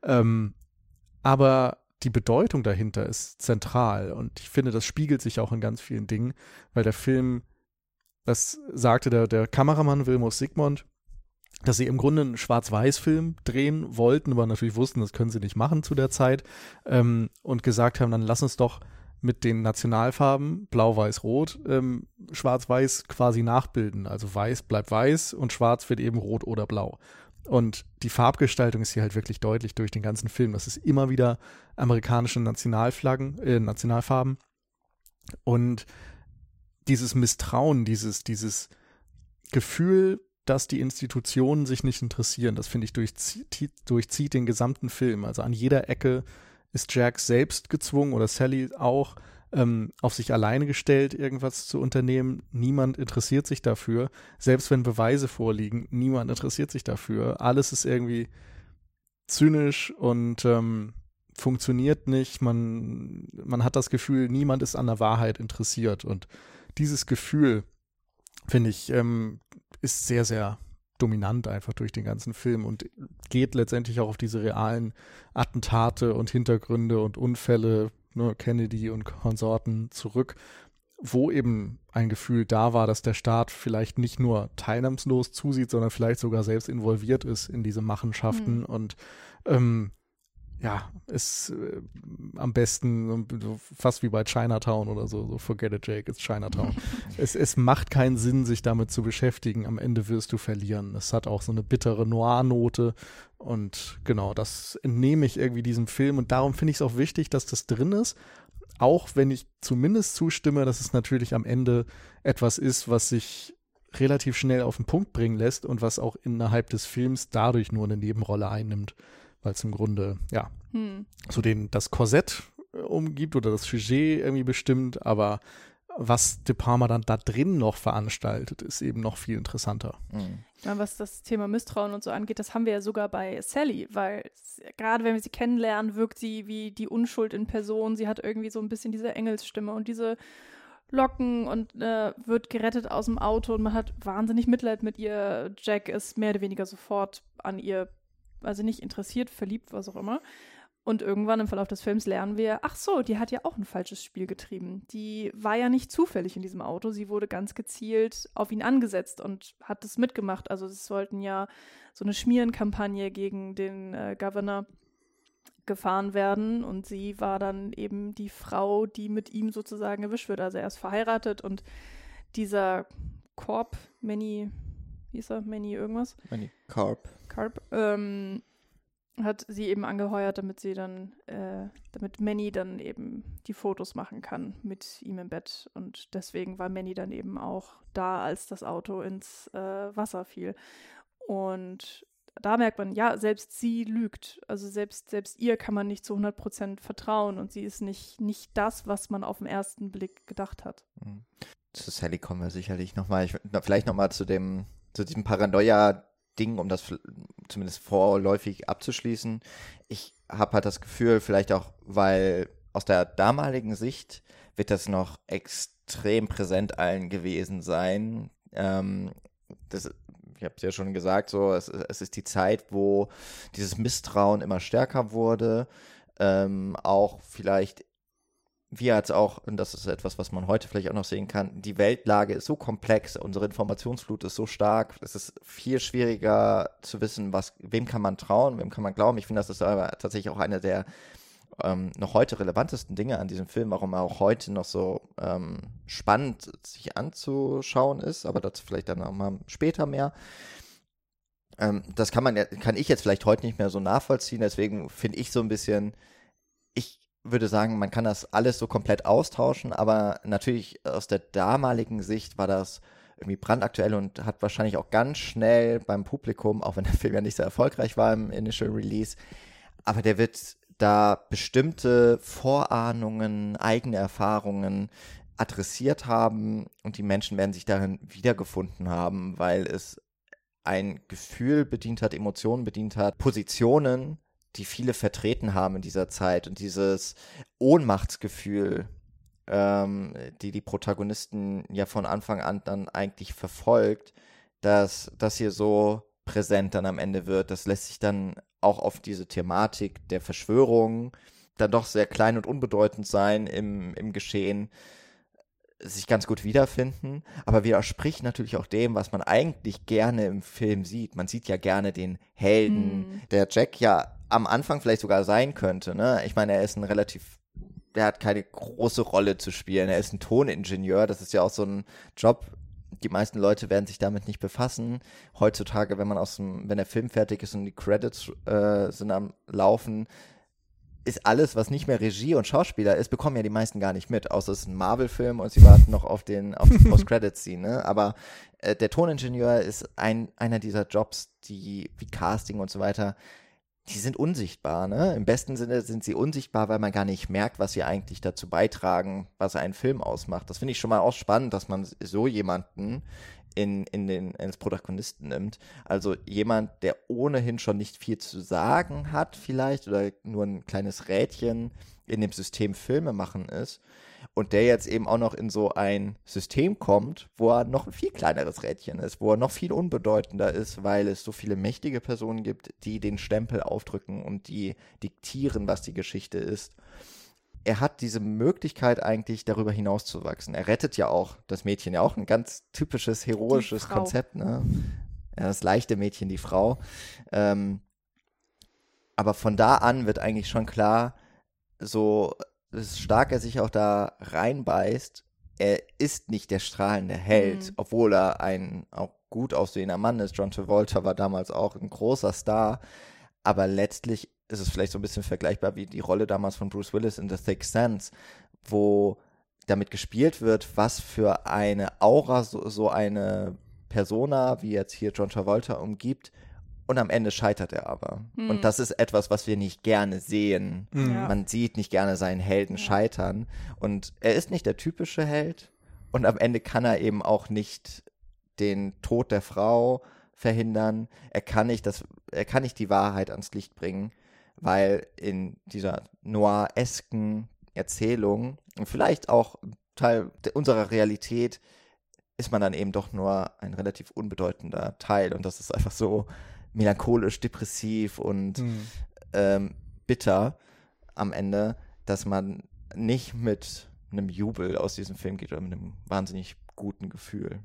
Ähm, aber die Bedeutung dahinter ist zentral und ich finde, das spiegelt sich auch in ganz vielen Dingen, weil der Film, das sagte der, der Kameramann Wilmus Sigmund, dass sie im Grunde einen Schwarz-Weiß-Film drehen wollten, aber natürlich wussten, das können sie nicht machen zu der Zeit ähm, und gesagt haben, dann lass uns doch mit den Nationalfarben Blau, Weiß, Rot ähm, Schwarz-Weiß quasi nachbilden. Also Weiß bleibt Weiß und Schwarz wird eben Rot oder Blau. Und die Farbgestaltung ist hier halt wirklich deutlich durch den ganzen Film. Das ist immer wieder amerikanische Nationalflaggen, äh, Nationalfarben. Und dieses Misstrauen, dieses, dieses Gefühl, dass die Institutionen sich nicht interessieren, das finde ich durchzieht, durchzieht den gesamten Film. Also an jeder Ecke ist Jack selbst gezwungen oder Sally auch, ähm, auf sich alleine gestellt, irgendwas zu unternehmen. Niemand interessiert sich dafür. Selbst wenn Beweise vorliegen, niemand interessiert sich dafür. Alles ist irgendwie zynisch und ähm, funktioniert nicht. Man, man hat das Gefühl, niemand ist an der Wahrheit interessiert. Und dieses Gefühl, finde ich, ähm, ist sehr, sehr dominant einfach durch den ganzen Film und geht letztendlich auch auf diese realen Attentate und Hintergründe und Unfälle, ne, Kennedy und Konsorten zurück, wo eben ein Gefühl da war, dass der Staat vielleicht nicht nur teilnahmslos zusieht, sondern vielleicht sogar selbst involviert ist in diese Machenschaften mhm. und ähm, ja, ist äh, am besten so fast wie bei Chinatown oder so, so forget it, Jake, it's Chinatown. es, es macht keinen Sinn, sich damit zu beschäftigen. Am Ende wirst du verlieren. Es hat auch so eine bittere Noir-Note und genau, das entnehme ich irgendwie diesem Film und darum finde ich es auch wichtig, dass das drin ist. Auch wenn ich zumindest zustimme, dass es natürlich am Ende etwas ist, was sich relativ schnell auf den Punkt bringen lässt und was auch innerhalb des Films dadurch nur eine Nebenrolle einnimmt weil es im Grunde, ja, hm. so den, das Korsett äh, umgibt oder das Sujet irgendwie bestimmt, aber was De Palma dann da drin noch veranstaltet, ist eben noch viel interessanter. Mhm. Meine, was das Thema Misstrauen und so angeht, das haben wir ja sogar bei Sally, weil gerade wenn wir sie kennenlernen, wirkt sie wie die Unschuld in Person. Sie hat irgendwie so ein bisschen diese Engelsstimme und diese Locken und äh, wird gerettet aus dem Auto und man hat wahnsinnig Mitleid mit ihr. Jack ist mehr oder weniger sofort an ihr also nicht interessiert, verliebt, was auch immer. Und irgendwann im Verlauf des Films lernen wir, ach so, die hat ja auch ein falsches Spiel getrieben. Die war ja nicht zufällig in diesem Auto, sie wurde ganz gezielt auf ihn angesetzt und hat das mitgemacht. Also es sollten ja so eine Schmierenkampagne gegen den äh, Governor gefahren werden und sie war dann eben die Frau, die mit ihm sozusagen erwischt wird. Also er ist verheiratet und dieser Korb, Manny, wie ist er, Manny irgendwas? Manny Carp. Carp, ähm, hat sie eben angeheuert, damit sie dann, äh, damit Manny dann eben die Fotos machen kann mit ihm im Bett. Und deswegen war Manny dann eben auch da, als das Auto ins äh, Wasser fiel. Und da merkt man, ja, selbst sie lügt. Also selbst, selbst ihr kann man nicht zu 100% vertrauen und sie ist nicht, nicht das, was man auf den ersten Blick gedacht hat. Mhm. Zu Sally kommen wir sicherlich nochmal. Vielleicht nochmal zu dem, zu diesem Paranoia Ding, um das zumindest vorläufig abzuschließen. Ich habe halt das Gefühl, vielleicht auch, weil aus der damaligen Sicht wird das noch extrem präsent allen gewesen sein. Ähm, das, ich habe es ja schon gesagt, so es, es, ist die Zeit, wo dieses Misstrauen immer stärker wurde. Ähm, auch vielleicht wir als auch, und das ist etwas, was man heute vielleicht auch noch sehen kann, die Weltlage ist so komplex, unsere Informationsflut ist so stark, es ist viel schwieriger zu wissen, was, wem kann man trauen, wem kann man glauben. Ich finde, das ist aber tatsächlich auch eine der ähm, noch heute relevantesten Dinge an diesem Film, warum er auch heute noch so ähm, spannend sich anzuschauen ist, aber dazu vielleicht dann auch mal später mehr. Ähm, das kann man kann ich jetzt vielleicht heute nicht mehr so nachvollziehen, deswegen finde ich so ein bisschen, würde sagen, man kann das alles so komplett austauschen, aber natürlich aus der damaligen Sicht war das irgendwie brandaktuell und hat wahrscheinlich auch ganz schnell beim Publikum, auch wenn der Film ja nicht so erfolgreich war im Initial Release, aber der wird da bestimmte Vorahnungen, eigene Erfahrungen adressiert haben und die Menschen werden sich darin wiedergefunden haben, weil es ein Gefühl bedient hat, Emotionen bedient hat, Positionen die viele vertreten haben in dieser Zeit und dieses Ohnmachtsgefühl, ähm, die die Protagonisten ja von Anfang an dann eigentlich verfolgt, dass das hier so präsent dann am Ende wird. Das lässt sich dann auch auf diese Thematik der Verschwörung dann doch sehr klein und unbedeutend sein im, im Geschehen sich ganz gut wiederfinden, aber widerspricht natürlich auch dem, was man eigentlich gerne im Film sieht. Man sieht ja gerne den Helden, hm. der Jack ja am Anfang vielleicht sogar sein könnte. Ne? Ich meine, er ist ein relativ, der hat keine große Rolle zu spielen. Er ist ein Toningenieur. Das ist ja auch so ein Job. Die meisten Leute werden sich damit nicht befassen. Heutzutage, wenn man aus dem, wenn der Film fertig ist und die Credits äh, sind am Laufen, ist alles, was nicht mehr Regie und Schauspieler ist, bekommen ja die meisten gar nicht mit, außer es ist ein Marvel-Film und sie warten noch auf den auf die Post-Credit-Scene. Ne? Aber äh, der Toningenieur ist ein, einer dieser Jobs, die wie Casting und so weiter die sind unsichtbar, ne? Im besten Sinne sind sie unsichtbar, weil man gar nicht merkt, was sie eigentlich dazu beitragen, was einen Film ausmacht. Das finde ich schon mal auch spannend, dass man so jemanden in, in den ins Protagonisten nimmt. Also jemand, der ohnehin schon nicht viel zu sagen hat, vielleicht, oder nur ein kleines Rädchen in dem System Filme machen ist. Und der jetzt eben auch noch in so ein System kommt, wo er noch ein viel kleineres Rädchen ist, wo er noch viel unbedeutender ist, weil es so viele mächtige Personen gibt, die den Stempel aufdrücken und die diktieren, was die Geschichte ist er hat diese Möglichkeit eigentlich darüber hinaus zu wachsen. Er rettet ja auch das Mädchen, ja auch ein ganz typisches heroisches Konzept, ne? Ja, das leichte Mädchen, die Frau. Ähm, aber von da an wird eigentlich schon klar, so stark er sich auch da reinbeißt, er ist nicht der strahlende Held, mhm. obwohl er ein auch gut aussehender Mann ist. John Travolta war damals auch ein großer Star, aber letztlich ist es vielleicht so ein bisschen vergleichbar wie die Rolle damals von Bruce Willis in The Sixth Sense, wo damit gespielt wird, was für eine Aura so, so eine Persona, wie jetzt hier John Travolta, umgibt. Und am Ende scheitert er aber. Mhm. Und das ist etwas, was wir nicht gerne sehen. Mhm. Ja. Man sieht nicht gerne seinen Helden ja. scheitern. Und er ist nicht der typische Held. Und am Ende kann er eben auch nicht den Tod der Frau verhindern. Er kann nicht das, er kann nicht die Wahrheit ans Licht bringen weil in dieser noir-esken Erzählung und vielleicht auch Teil unserer Realität ist man dann eben doch nur ein relativ unbedeutender Teil und das ist einfach so melancholisch, depressiv und mhm. ähm, bitter am Ende, dass man nicht mit einem Jubel aus diesem Film geht oder mit einem wahnsinnig guten Gefühl.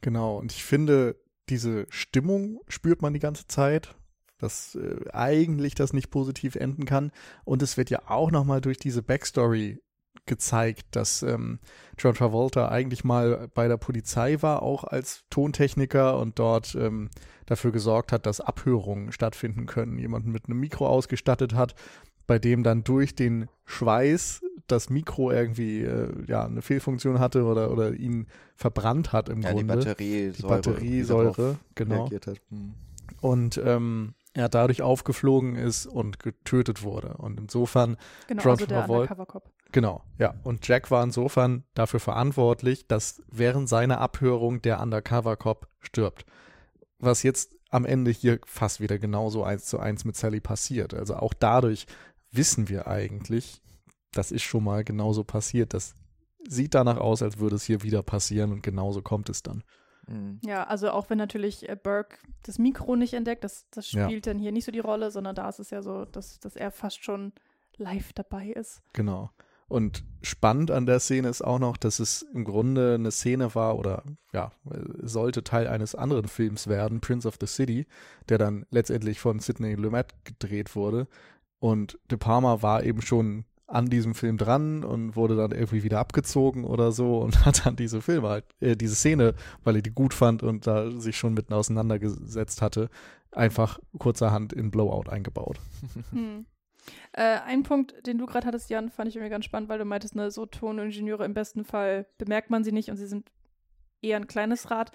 Genau, und ich finde, diese Stimmung spürt man die ganze Zeit dass äh, eigentlich das nicht positiv enden kann. Und es wird ja auch nochmal durch diese Backstory gezeigt, dass ähm, John Travolta eigentlich mal bei der Polizei war, auch als Tontechniker und dort ähm, dafür gesorgt hat, dass Abhörungen stattfinden können. Jemanden mit einem Mikro ausgestattet hat, bei dem dann durch den Schweiß das Mikro irgendwie äh, ja eine Fehlfunktion hatte oder oder ihn verbrannt hat im ja, Grunde. Die Batteriesäure, die Batteriesäure genau. Hm. Und ähm, er dadurch aufgeflogen ist und getötet wurde. Und insofern genau, John also Travolta. Genau, ja. Und Jack war insofern dafür verantwortlich, dass während seiner Abhörung der Undercover Cop stirbt. Was jetzt am Ende hier fast wieder genauso eins zu eins mit Sally passiert. Also auch dadurch wissen wir eigentlich, das ist schon mal genauso passiert. Das sieht danach aus, als würde es hier wieder passieren und genauso kommt es dann. Mhm. Ja, also auch wenn natürlich äh, Burke das Mikro nicht entdeckt, das, das spielt ja. dann hier nicht so die Rolle, sondern da ist es ja so, dass, dass er fast schon live dabei ist. Genau. Und spannend an der Szene ist auch noch, dass es im Grunde eine Szene war oder ja, sollte Teil eines anderen Films werden, Prince of the City, der dann letztendlich von Sidney Lumet gedreht wurde. Und De Palma war eben schon an diesem Film dran und wurde dann irgendwie wieder abgezogen oder so und hat dann diese Filme halt, äh, diese Szene, weil er die gut fand und da sich schon mitten auseinandergesetzt hatte, einfach kurzerhand in Blowout eingebaut. Hm. Äh, ein Punkt, den du gerade hattest, Jan, fand ich irgendwie ganz spannend, weil du meintest, ne, so Toningenieure im besten Fall bemerkt man sie nicht und sie sind eher ein kleines Rad.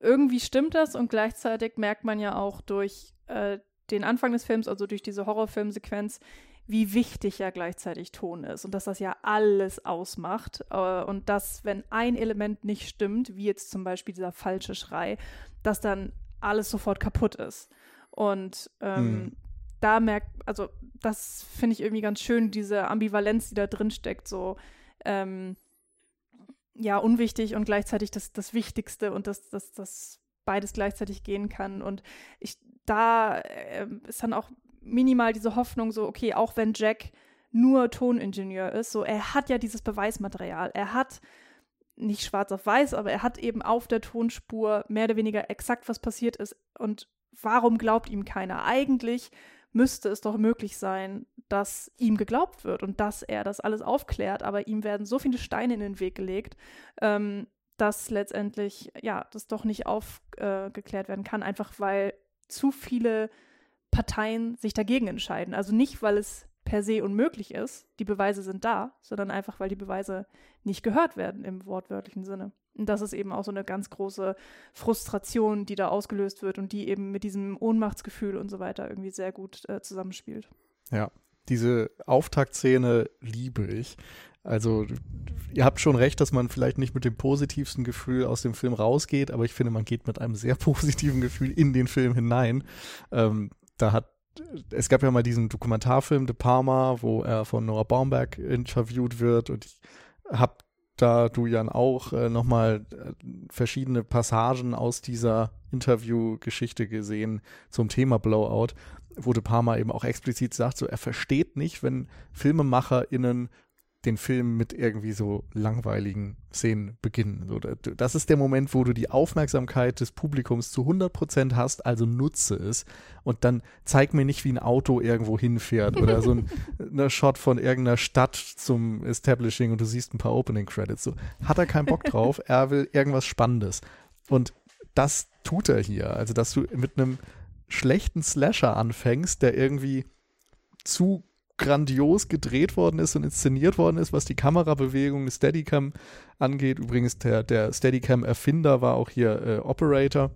Irgendwie stimmt das und gleichzeitig merkt man ja auch durch äh, den Anfang des Films, also durch diese Horrorfilmsequenz, wie wichtig ja gleichzeitig Ton ist und dass das ja alles ausmacht äh, und dass, wenn ein Element nicht stimmt, wie jetzt zum Beispiel dieser falsche Schrei, dass dann alles sofort kaputt ist. Und ähm, mhm. da merkt, also das finde ich irgendwie ganz schön, diese Ambivalenz, die da drin steckt, so ähm, ja, unwichtig und gleichzeitig das, das Wichtigste und dass das, das beides gleichzeitig gehen kann. Und ich, da äh, ist dann auch minimal diese Hoffnung, so, okay, auch wenn Jack nur Toningenieur ist, so, er hat ja dieses Beweismaterial. Er hat nicht schwarz auf weiß, aber er hat eben auf der Tonspur mehr oder weniger exakt, was passiert ist. Und warum glaubt ihm keiner? Eigentlich müsste es doch möglich sein, dass ihm geglaubt wird und dass er das alles aufklärt, aber ihm werden so viele Steine in den Weg gelegt, ähm, dass letztendlich, ja, das doch nicht aufgeklärt äh, werden kann, einfach weil zu viele Parteien sich dagegen entscheiden. Also nicht, weil es per se unmöglich ist, die Beweise sind da, sondern einfach, weil die Beweise nicht gehört werden im wortwörtlichen Sinne. Und das ist eben auch so eine ganz große Frustration, die da ausgelöst wird und die eben mit diesem Ohnmachtsgefühl und so weiter irgendwie sehr gut äh, zusammenspielt. Ja, diese Auftaktszene liebe ich. Also ihr habt schon recht, dass man vielleicht nicht mit dem positivsten Gefühl aus dem Film rausgeht, aber ich finde, man geht mit einem sehr positiven Gefühl in den Film hinein. Ähm, da hat es gab ja mal diesen Dokumentarfilm De Palma, wo er von Noah Baumberg interviewt wird und ich habe da du Jan auch äh, nochmal äh, verschiedene Passagen aus dieser Interviewgeschichte gesehen zum Thema Blowout, wo De Palma eben auch explizit sagt, so er versteht nicht, wenn FilmemacherInnen den Film mit irgendwie so langweiligen Szenen beginnen. So, das ist der Moment, wo du die Aufmerksamkeit des Publikums zu 100% hast, also nutze es und dann zeig mir nicht, wie ein Auto irgendwo hinfährt oder so ein ne Shot von irgendeiner Stadt zum Establishing und du siehst ein paar Opening Credits. So, hat er keinen Bock drauf, er will irgendwas Spannendes. Und das tut er hier. Also, dass du mit einem schlechten Slasher anfängst, der irgendwie zu grandios gedreht worden ist und inszeniert worden ist, was die Kamerabewegung des Steadicam angeht. Übrigens, der, der Steadicam-Erfinder war auch hier äh, Operator.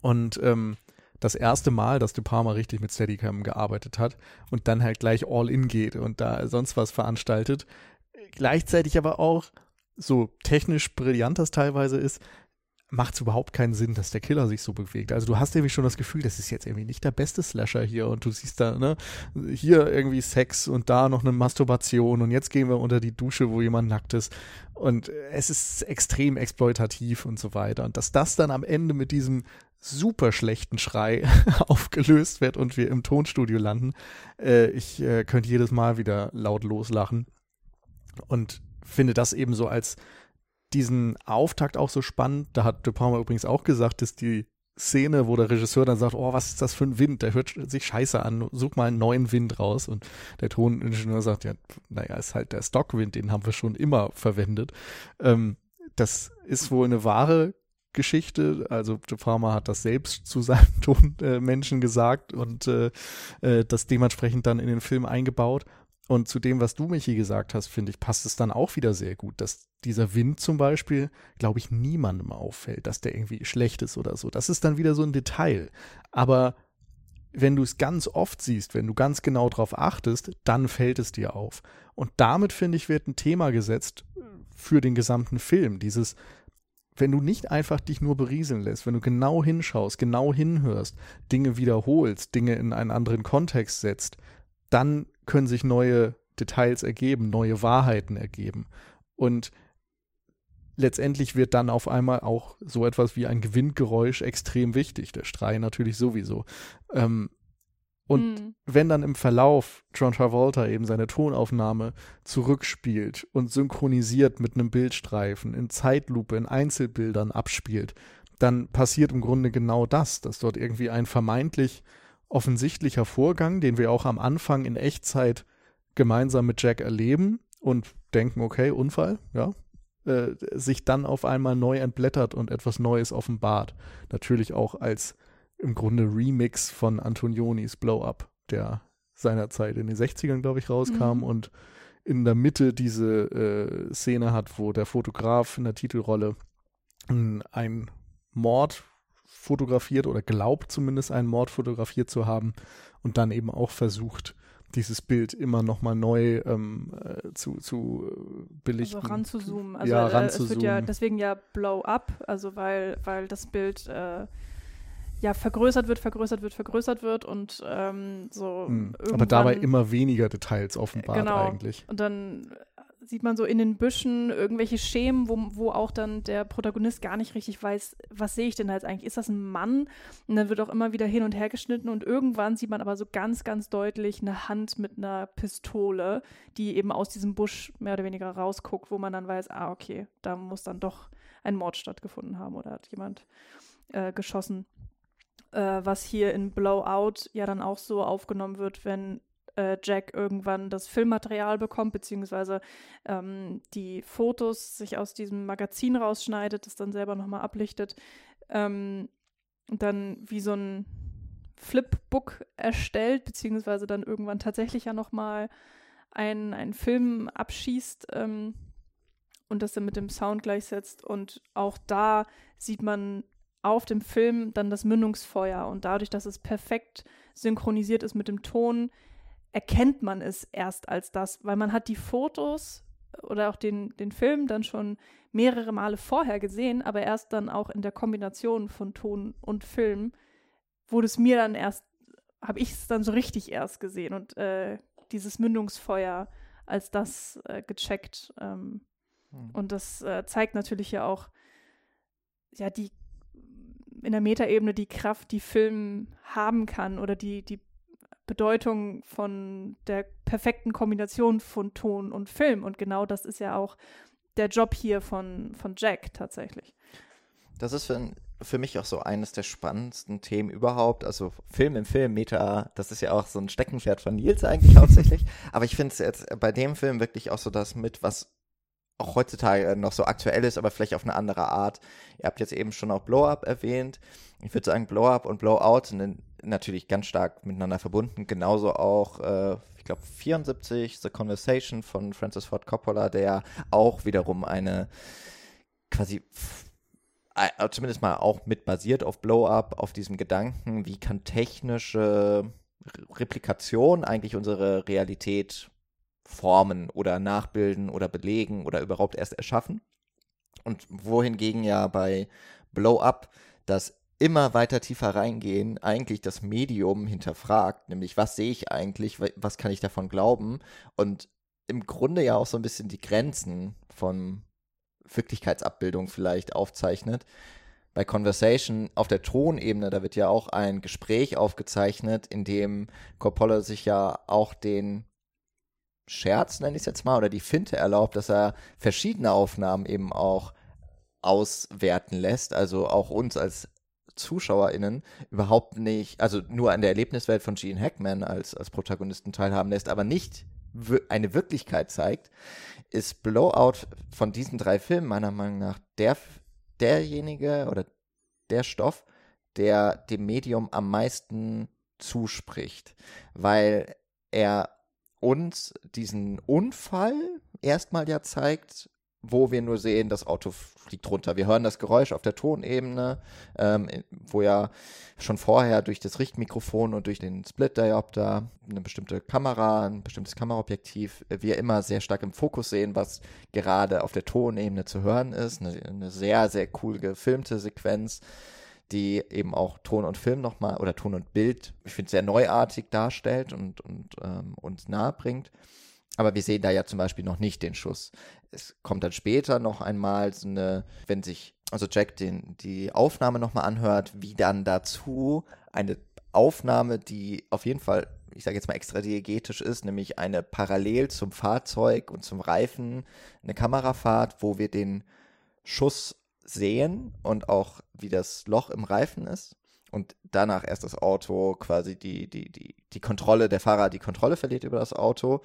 Und ähm, das erste Mal, dass De Palma richtig mit Steadicam gearbeitet hat und dann halt gleich all in geht und da sonst was veranstaltet. Gleichzeitig aber auch, so technisch brillant das teilweise ist, macht es überhaupt keinen Sinn, dass der Killer sich so bewegt. Also du hast irgendwie schon das Gefühl, das ist jetzt irgendwie nicht der beste Slasher hier und du siehst da, ne, hier irgendwie Sex und da noch eine Masturbation und jetzt gehen wir unter die Dusche, wo jemand nackt ist und es ist extrem exploitativ und so weiter. Und dass das dann am Ende mit diesem super schlechten Schrei aufgelöst wird und wir im Tonstudio landen, äh, ich äh, könnte jedes Mal wieder laut loslachen und finde das eben so als diesen Auftakt auch so spannend. Da hat De Palma übrigens auch gesagt, dass die Szene, wo der Regisseur dann sagt, oh, was ist das für ein Wind? Der hört sich scheiße an, such mal einen neuen Wind raus. Und der Toningenieur sagt, ja, naja, ist halt der Stockwind, den haben wir schon immer verwendet. Ähm, das ist wohl eine wahre Geschichte. Also De Palma hat das selbst zu seinem Tonmenschen äh, gesagt und äh, äh, das dementsprechend dann in den Film eingebaut. Und zu dem, was du, Michi, gesagt hast, finde ich, passt es dann auch wieder sehr gut, dass dieser Wind zum Beispiel, glaube ich, niemandem auffällt, dass der irgendwie schlecht ist oder so. Das ist dann wieder so ein Detail. Aber wenn du es ganz oft siehst, wenn du ganz genau darauf achtest, dann fällt es dir auf. Und damit, finde ich, wird ein Thema gesetzt für den gesamten Film. Dieses, wenn du nicht einfach dich nur berieseln lässt, wenn du genau hinschaust, genau hinhörst, Dinge wiederholst, Dinge in einen anderen Kontext setzt, dann können sich neue Details ergeben, neue Wahrheiten ergeben. Und letztendlich wird dann auf einmal auch so etwas wie ein Gewindgeräusch extrem wichtig. Der Strei natürlich sowieso. Ähm, und mhm. wenn dann im Verlauf John Travolta eben seine Tonaufnahme zurückspielt und synchronisiert mit einem Bildstreifen, in Zeitlupe, in Einzelbildern abspielt, dann passiert im Grunde genau das, dass dort irgendwie ein vermeintlich offensichtlicher Vorgang, den wir auch am Anfang in Echtzeit gemeinsam mit Jack erleben und denken, okay, Unfall, ja, äh, sich dann auf einmal neu entblättert und etwas Neues offenbart. Natürlich auch als im Grunde Remix von Antonionis Blow Up, der seinerzeit in den 60ern, glaube ich, rauskam mhm. und in der Mitte diese äh, Szene hat, wo der Fotograf in der Titelrolle ein Mord fotografiert oder glaubt zumindest einen Mord fotografiert zu haben und dann eben auch versucht, dieses Bild immer nochmal neu ähm, äh, zu, zu äh, belichten. Also ranzuzoomen. Also ja, äh, es wird ja deswegen ja Blow Up, also weil, weil das Bild äh, ja vergrößert wird, vergrößert wird, vergrößert wird und ähm, so. Hm. Aber dabei immer weniger Details offenbart genau. eigentlich. Und dann sieht man so in den Büschen irgendwelche Schemen, wo, wo auch dann der Protagonist gar nicht richtig weiß, was sehe ich denn da jetzt eigentlich? Ist das ein Mann? Und dann wird auch immer wieder hin und her geschnitten und irgendwann sieht man aber so ganz, ganz deutlich eine Hand mit einer Pistole, die eben aus diesem Busch mehr oder weniger rausguckt, wo man dann weiß, ah, okay, da muss dann doch ein Mord stattgefunden haben oder hat jemand äh, geschossen. Äh, was hier in Blowout ja dann auch so aufgenommen wird, wenn äh, Jack irgendwann das Filmmaterial bekommt, beziehungsweise ähm, die Fotos sich aus diesem Magazin rausschneidet, das dann selber nochmal ablichtet, ähm, dann wie so ein Flipbook erstellt, beziehungsweise dann irgendwann tatsächlich ja nochmal einen Film abschießt ähm, und das dann mit dem Sound gleichsetzt. Und auch da sieht man auf dem Film dann das Mündungsfeuer und dadurch, dass es perfekt synchronisiert ist mit dem Ton, erkennt man es erst als das, weil man hat die Fotos oder auch den, den Film dann schon mehrere Male vorher gesehen, aber erst dann auch in der Kombination von Ton und Film wurde es mir dann erst, habe ich es dann so richtig erst gesehen und äh, dieses Mündungsfeuer als das äh, gecheckt. Ähm, hm. Und das äh, zeigt natürlich ja auch, ja, die in der Metaebene die Kraft, die Film haben kann oder die, die Bedeutung von der perfekten Kombination von Ton und Film. Und genau das ist ja auch der Job hier von, von Jack tatsächlich. Das ist für, für mich auch so eines der spannendsten Themen überhaupt. Also Film im Film, Meta, das ist ja auch so ein Steckenpferd von Nils eigentlich hauptsächlich. Aber ich finde es jetzt bei dem Film wirklich auch so das mit, was auch heutzutage noch so aktuell ist, aber vielleicht auf eine andere Art. Ihr habt jetzt eben schon auch Blow Up erwähnt. Ich würde sagen, Blow Up und Blow Out sind natürlich ganz stark miteinander verbunden. Genauso auch, äh, ich glaube, 74, The Conversation von Francis Ford Coppola, der auch wiederum eine quasi äh, zumindest mal auch mit basiert auf Blow Up, auf diesem Gedanken, wie kann technische Replikation eigentlich unsere Realität formen oder nachbilden oder belegen oder überhaupt erst erschaffen. Und wohingegen ja bei Blow Up das immer weiter tiefer reingehen, eigentlich das Medium hinterfragt, nämlich was sehe ich eigentlich, was kann ich davon glauben und im Grunde ja auch so ein bisschen die Grenzen von Wirklichkeitsabbildung vielleicht aufzeichnet. Bei Conversation auf der Tonebene, da wird ja auch ein Gespräch aufgezeichnet, in dem Coppola sich ja auch den Scherz, nenne ich es jetzt mal, oder die Finte erlaubt, dass er verschiedene Aufnahmen eben auch auswerten lässt, also auch uns als ZuschauerInnen überhaupt nicht, also nur an der Erlebniswelt von Gene Hackman als, als Protagonisten teilhaben lässt, aber nicht eine Wirklichkeit zeigt, ist Blowout von diesen drei Filmen meiner Meinung nach der, derjenige oder der Stoff, der dem Medium am meisten zuspricht, weil er uns diesen Unfall erstmal ja zeigt, wo wir nur sehen, das Auto fliegt runter. Wir hören das Geräusch auf der Tonebene, ähm, wo ja schon vorher durch das Richtmikrofon und durch den Split-Diopter eine bestimmte Kamera, ein bestimmtes Kameraobjektiv, äh, wir immer sehr stark im Fokus sehen, was gerade auf der Tonebene zu hören ist. Eine, eine sehr, sehr cool gefilmte Sequenz die eben auch Ton und Film nochmal oder Ton und Bild, ich finde, sehr neuartig darstellt und, und ähm, uns nahe bringt. Aber wir sehen da ja zum Beispiel noch nicht den Schuss. Es kommt dann später noch einmal so eine, wenn sich also Jack den, die Aufnahme nochmal anhört, wie dann dazu eine Aufnahme, die auf jeden Fall, ich sage jetzt mal extra diegetisch ist, nämlich eine parallel zum Fahrzeug und zum Reifen, eine Kamerafahrt, wo wir den Schuss sehen und auch wie das Loch im Reifen ist und danach erst das Auto quasi die, die, die, die Kontrolle, der Fahrer die Kontrolle verliert über das Auto.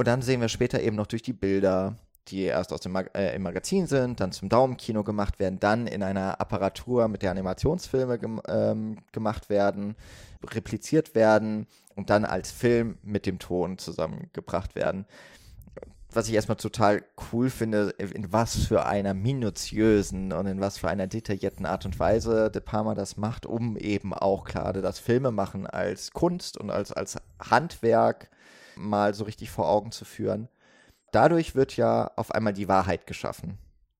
Und dann sehen wir später eben noch durch die Bilder, die erst aus dem Mag äh, im Magazin sind, dann zum Daumenkino gemacht werden, dann in einer Apparatur, mit der Animationsfilme gem ähm, gemacht werden, repliziert werden und dann als Film mit dem Ton zusammengebracht werden. Was ich erstmal total cool finde, in was für einer minutiösen und in was für einer detaillierten Art und Weise De Palma das macht, um eben auch gerade das Filmemachen als Kunst und als, als Handwerk mal so richtig vor Augen zu führen. Dadurch wird ja auf einmal die Wahrheit geschaffen.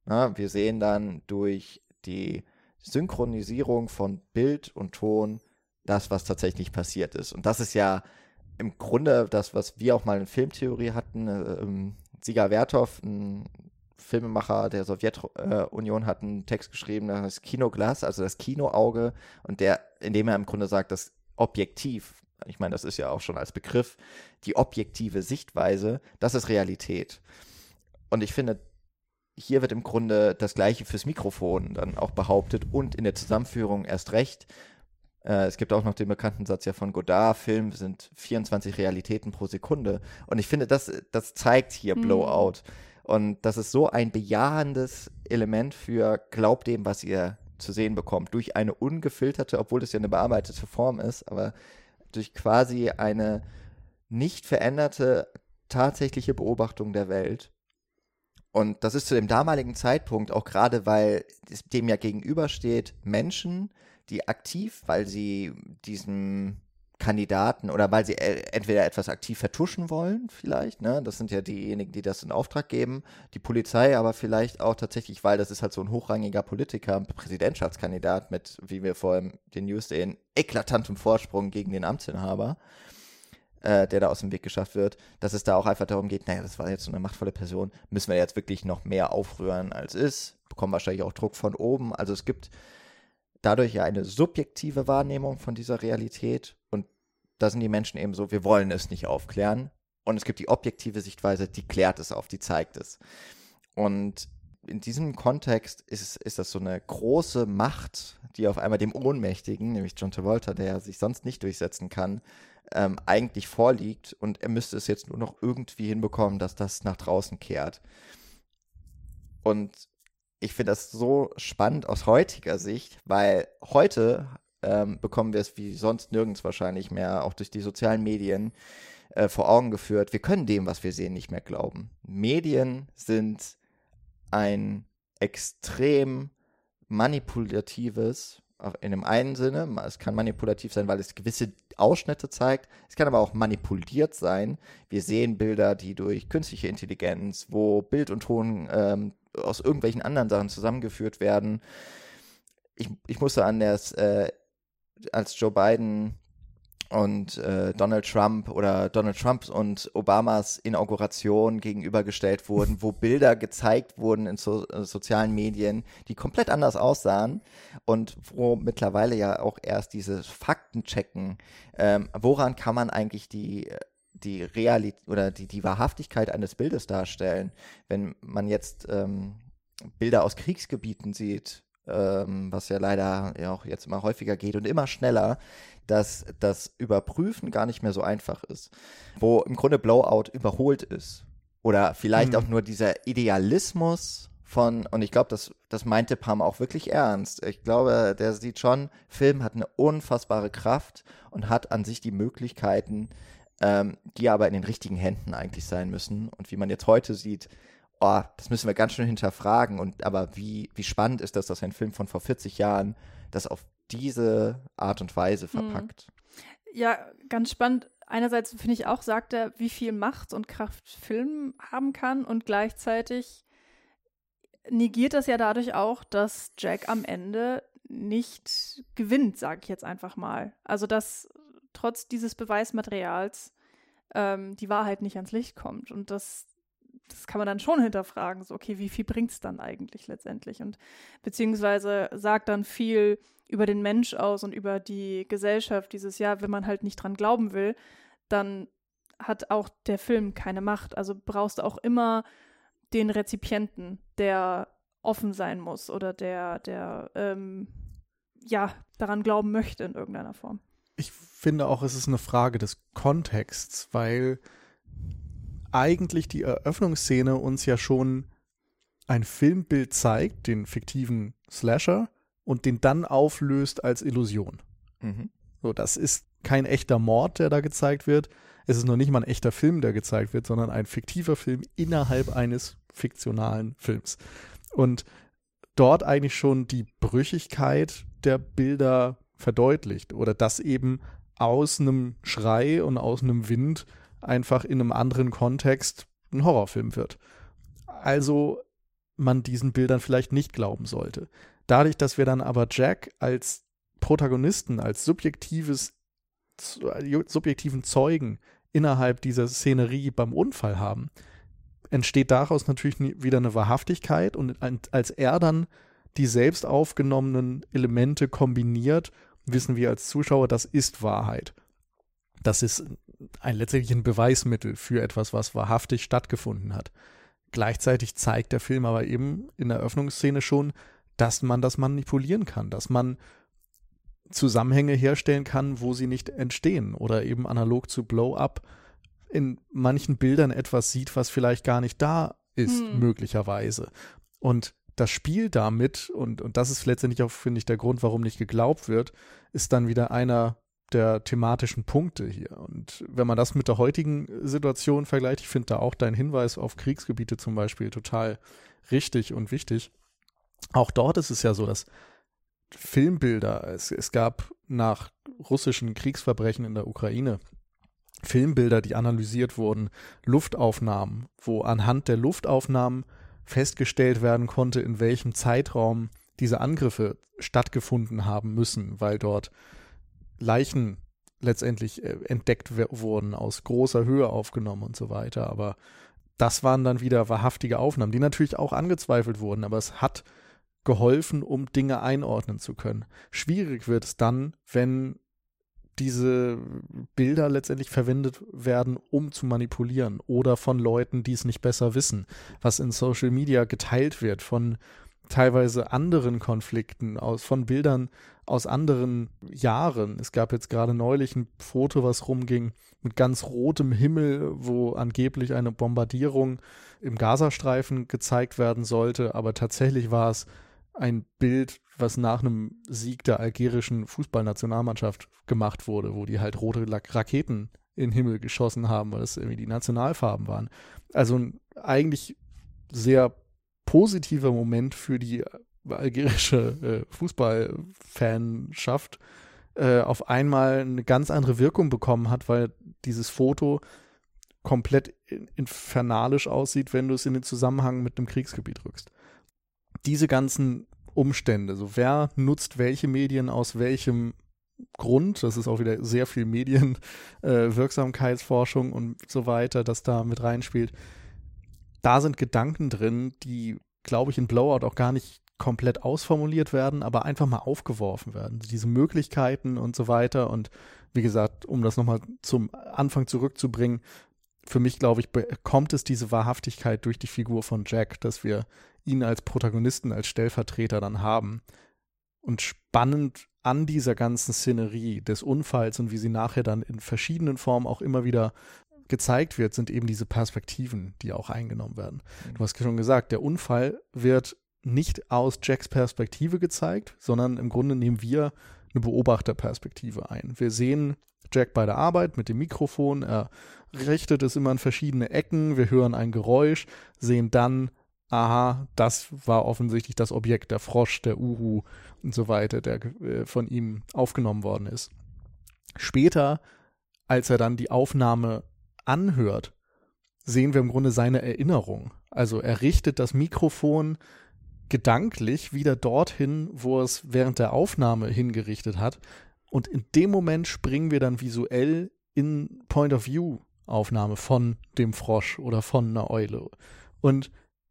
Ja, wir sehen dann durch die Synchronisierung von Bild und Ton das, was tatsächlich passiert ist. Und das ist ja im Grunde das, was wir auch mal in Filmtheorie hatten. Äh, ähm, Siga Wertov, ein Filmemacher der Sowjetunion, hat einen Text geschrieben, das Kinoglas, also das Kinoauge, und der, in dem er im Grunde sagt, das Objektiv, ich meine, das ist ja auch schon als Begriff, die objektive Sichtweise, das ist Realität. Und ich finde, hier wird im Grunde das Gleiche fürs Mikrofon dann auch behauptet und in der Zusammenführung erst recht. Äh, es gibt auch noch den bekannten Satz ja von Godard, Film sind 24 Realitäten pro Sekunde. Und ich finde, das, das zeigt hier mhm. Blowout. Und das ist so ein bejahendes Element für glaubt dem, was ihr zu sehen bekommt. Durch eine ungefilterte, obwohl das ja eine bearbeitete Form ist, aber durch quasi eine nicht veränderte tatsächliche Beobachtung der Welt. Und das ist zu dem damaligen Zeitpunkt auch gerade, weil dem ja gegenübersteht Menschen, die aktiv, weil sie diesem Kandidaten oder weil sie äh, entweder etwas aktiv vertuschen wollen, vielleicht, ne? Das sind ja diejenigen, die das in Auftrag geben, die Polizei, aber vielleicht auch tatsächlich, weil das ist halt so ein hochrangiger Politiker, Präsidentschaftskandidat mit, wie wir vor den News sehen, eklatantem Vorsprung gegen den Amtsinhaber, äh, der da aus dem Weg geschafft wird, dass es da auch einfach darum geht, naja, das war jetzt so eine machtvolle Person, müssen wir jetzt wirklich noch mehr aufrühren als ist, bekommen wahrscheinlich auch Druck von oben. Also es gibt dadurch ja eine subjektive Wahrnehmung von dieser Realität und da sind die Menschen eben so, wir wollen es nicht aufklären. Und es gibt die objektive Sichtweise, die klärt es auf, die zeigt es. Und in diesem Kontext ist, ist das so eine große Macht, die auf einmal dem Ohnmächtigen, nämlich John Travolta, der sich sonst nicht durchsetzen kann, ähm, eigentlich vorliegt. Und er müsste es jetzt nur noch irgendwie hinbekommen, dass das nach draußen kehrt. Und ich finde das so spannend aus heutiger Sicht, weil heute ähm, bekommen wir es wie sonst nirgends wahrscheinlich mehr, auch durch die sozialen Medien, äh, vor Augen geführt. Wir können dem, was wir sehen, nicht mehr glauben. Medien sind ein extrem manipulatives, in dem einen Sinne, es kann manipulativ sein, weil es gewisse Ausschnitte zeigt. Es kann aber auch manipuliert sein. Wir sehen Bilder, die durch künstliche Intelligenz, wo Bild und Ton ähm, aus irgendwelchen anderen Sachen zusammengeführt werden. Ich, ich musste an das, äh, als Joe Biden und äh, Donald Trump oder Donald Trumps und Obamas Inauguration gegenübergestellt wurden, wo Bilder gezeigt wurden in so, äh, sozialen Medien, die komplett anders aussahen und wo mittlerweile ja auch erst dieses Faktenchecken, ähm, woran kann man eigentlich die die Realität oder die, die Wahrhaftigkeit eines Bildes darstellen. Wenn man jetzt ähm, Bilder aus Kriegsgebieten sieht, ähm, was ja leider ja auch jetzt immer häufiger geht und immer schneller, dass das Überprüfen gar nicht mehr so einfach ist. Wo im Grunde Blowout überholt ist. Oder vielleicht mhm. auch nur dieser Idealismus von, und ich glaube, das, das meinte Pam auch wirklich ernst. Ich glaube, der sieht schon, Film hat eine unfassbare Kraft und hat an sich die Möglichkeiten, ähm, die aber in den richtigen Händen eigentlich sein müssen. Und wie man jetzt heute sieht, oh, das müssen wir ganz schön hinterfragen. Und aber wie, wie spannend ist das, dass ein Film von vor 40 Jahren das auf diese Art und Weise mhm. verpackt? Ja, ganz spannend. Einerseits finde ich auch, sagt er, wie viel Macht und Kraft Film haben kann und gleichzeitig negiert das ja dadurch auch, dass Jack am Ende nicht gewinnt, sage ich jetzt einfach mal. Also dass trotz dieses Beweismaterials ähm, die Wahrheit nicht ans Licht kommt. Und das, das kann man dann schon hinterfragen, so, okay, wie viel bringt es dann eigentlich letztendlich? Und beziehungsweise sagt dann viel über den Mensch aus und über die Gesellschaft, dieses Jahr, wenn man halt nicht dran glauben will, dann hat auch der Film keine Macht. Also brauchst du auch immer den Rezipienten, der offen sein muss oder der, der ähm, ja daran glauben möchte in irgendeiner Form ich finde auch, es ist eine Frage des Kontexts, weil eigentlich die Eröffnungsszene uns ja schon ein Filmbild zeigt, den fiktiven Slasher, und den dann auflöst als Illusion. Mhm. So, das ist kein echter Mord, der da gezeigt wird. Es ist noch nicht mal ein echter Film, der gezeigt wird, sondern ein fiktiver Film innerhalb eines fiktionalen Films. Und dort eigentlich schon die Brüchigkeit der Bilder verdeutlicht oder dass eben aus einem Schrei und aus einem Wind einfach in einem anderen Kontext ein Horrorfilm wird. Also man diesen Bildern vielleicht nicht glauben sollte. Dadurch, dass wir dann aber Jack als Protagonisten, als subjektives, subjektiven Zeugen innerhalb dieser Szenerie beim Unfall haben, entsteht daraus natürlich wieder eine Wahrhaftigkeit und als er dann die selbst aufgenommenen Elemente kombiniert wissen wir als Zuschauer, das ist Wahrheit. Das ist ein letztendlich ein Beweismittel für etwas, was wahrhaftig stattgefunden hat. Gleichzeitig zeigt der Film aber eben in der Eröffnungsszene schon, dass man das manipulieren kann, dass man Zusammenhänge herstellen kann, wo sie nicht entstehen oder eben analog zu Blow-up in manchen Bildern etwas sieht, was vielleicht gar nicht da ist, hm. möglicherweise. Und das Spiel damit, und, und das ist letztendlich auch, finde ich, der Grund, warum nicht geglaubt wird, ist dann wieder einer der thematischen Punkte hier. Und wenn man das mit der heutigen Situation vergleicht, ich finde da auch dein Hinweis auf Kriegsgebiete zum Beispiel total richtig und wichtig. Auch dort ist es ja so, dass Filmbilder. Es, es gab nach russischen Kriegsverbrechen in der Ukraine Filmbilder, die analysiert wurden, Luftaufnahmen, wo anhand der Luftaufnahmen festgestellt werden konnte, in welchem Zeitraum diese Angriffe stattgefunden haben müssen, weil dort Leichen letztendlich äh, entdeckt wurden, aus großer Höhe aufgenommen und so weiter. Aber das waren dann wieder wahrhaftige Aufnahmen, die natürlich auch angezweifelt wurden, aber es hat geholfen, um Dinge einordnen zu können. Schwierig wird es dann, wenn diese Bilder letztendlich verwendet werden, um zu manipulieren oder von Leuten, die es nicht besser wissen, was in Social Media geteilt wird von teilweise anderen Konflikten, aus, von Bildern aus anderen Jahren. Es gab jetzt gerade neulich ein Foto, was rumging mit ganz rotem Himmel, wo angeblich eine Bombardierung im Gazastreifen gezeigt werden sollte, aber tatsächlich war es ein Bild, was nach einem Sieg der algerischen Fußballnationalmannschaft gemacht wurde, wo die halt rote Raketen in den Himmel geschossen haben, weil das irgendwie die Nationalfarben waren. Also ein eigentlich sehr positiver Moment für die algerische äh, Fußballfanschaft äh, auf einmal eine ganz andere Wirkung bekommen hat, weil dieses Foto komplett infernalisch aussieht, wenn du es in den Zusammenhang mit dem Kriegsgebiet rückst. Diese ganzen Umstände, so wer nutzt welche Medien aus welchem Grund, das ist auch wieder sehr viel Medienwirksamkeitsforschung äh, und so weiter, das da mit reinspielt. Da sind Gedanken drin, die, glaube ich, in Blowout auch gar nicht komplett ausformuliert werden, aber einfach mal aufgeworfen werden. Diese Möglichkeiten und so weiter. Und wie gesagt, um das nochmal zum Anfang zurückzubringen, für mich, glaube ich, bekommt es diese Wahrhaftigkeit durch die Figur von Jack, dass wir ihn als Protagonisten, als Stellvertreter dann haben. Und spannend an dieser ganzen Szenerie des Unfalls und wie sie nachher dann in verschiedenen Formen auch immer wieder gezeigt wird, sind eben diese Perspektiven, die auch eingenommen werden. Du hast schon gesagt, der Unfall wird nicht aus Jacks Perspektive gezeigt, sondern im Grunde nehmen wir eine Beobachterperspektive ein. Wir sehen Jack bei der Arbeit mit dem Mikrofon, er richtet es immer in verschiedene Ecken, wir hören ein Geräusch, sehen dann, aha, das war offensichtlich das Objekt, der Frosch, der Uhu und so weiter, der äh, von ihm aufgenommen worden ist. Später, als er dann die Aufnahme anhört, sehen wir im Grunde seine Erinnerung. Also er richtet das Mikrofon gedanklich wieder dorthin, wo es während der Aufnahme hingerichtet hat. Und in dem Moment springen wir dann visuell in Point of View Aufnahme von dem Frosch oder von einer Eule. Und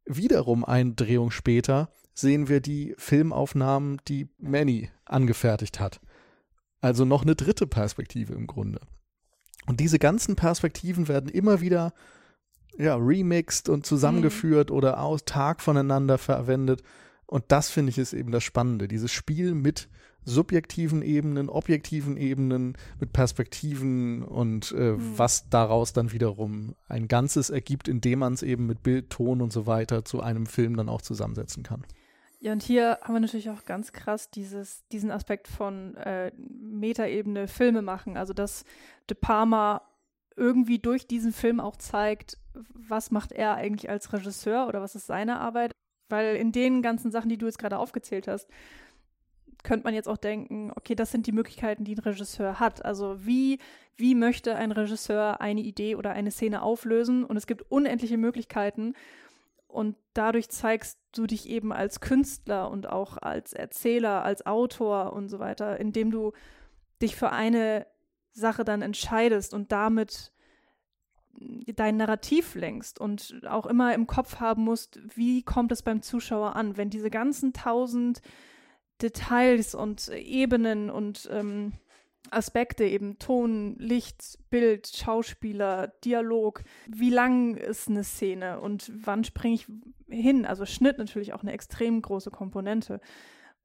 wiederum eine Drehung später sehen wir die Filmaufnahmen, die Manny angefertigt hat. Also noch eine dritte Perspektive im Grunde. Und diese ganzen Perspektiven werden immer wieder ja, remixed und zusammengeführt mhm. oder aus Tag voneinander verwendet. Und das finde ich ist eben das Spannende. Dieses Spiel mit subjektiven Ebenen, objektiven Ebenen, mit Perspektiven und äh, mhm. was daraus dann wiederum ein Ganzes ergibt, indem man es eben mit Bild, Ton und so weiter zu einem Film dann auch zusammensetzen kann. Ja, und hier haben wir natürlich auch ganz krass dieses, diesen Aspekt von äh, Metaebene Filme machen. Also, dass De Palma irgendwie durch diesen Film auch zeigt, was macht er eigentlich als Regisseur oder was ist seine Arbeit. Weil in den ganzen Sachen, die du jetzt gerade aufgezählt hast, könnte man jetzt auch denken, okay, das sind die Möglichkeiten, die ein Regisseur hat. Also wie, wie möchte ein Regisseur eine Idee oder eine Szene auflösen? Und es gibt unendliche Möglichkeiten. Und dadurch zeigst du dich eben als Künstler und auch als Erzähler, als Autor und so weiter, indem du dich für eine Sache dann entscheidest und damit dein Narrativ lenkst und auch immer im Kopf haben musst, wie kommt es beim Zuschauer an, wenn diese ganzen tausend Details und Ebenen und ähm, Aspekte, eben Ton, Licht, Bild, Schauspieler, Dialog, wie lang ist eine Szene und wann springe ich hin? Also Schnitt natürlich auch eine extrem große Komponente.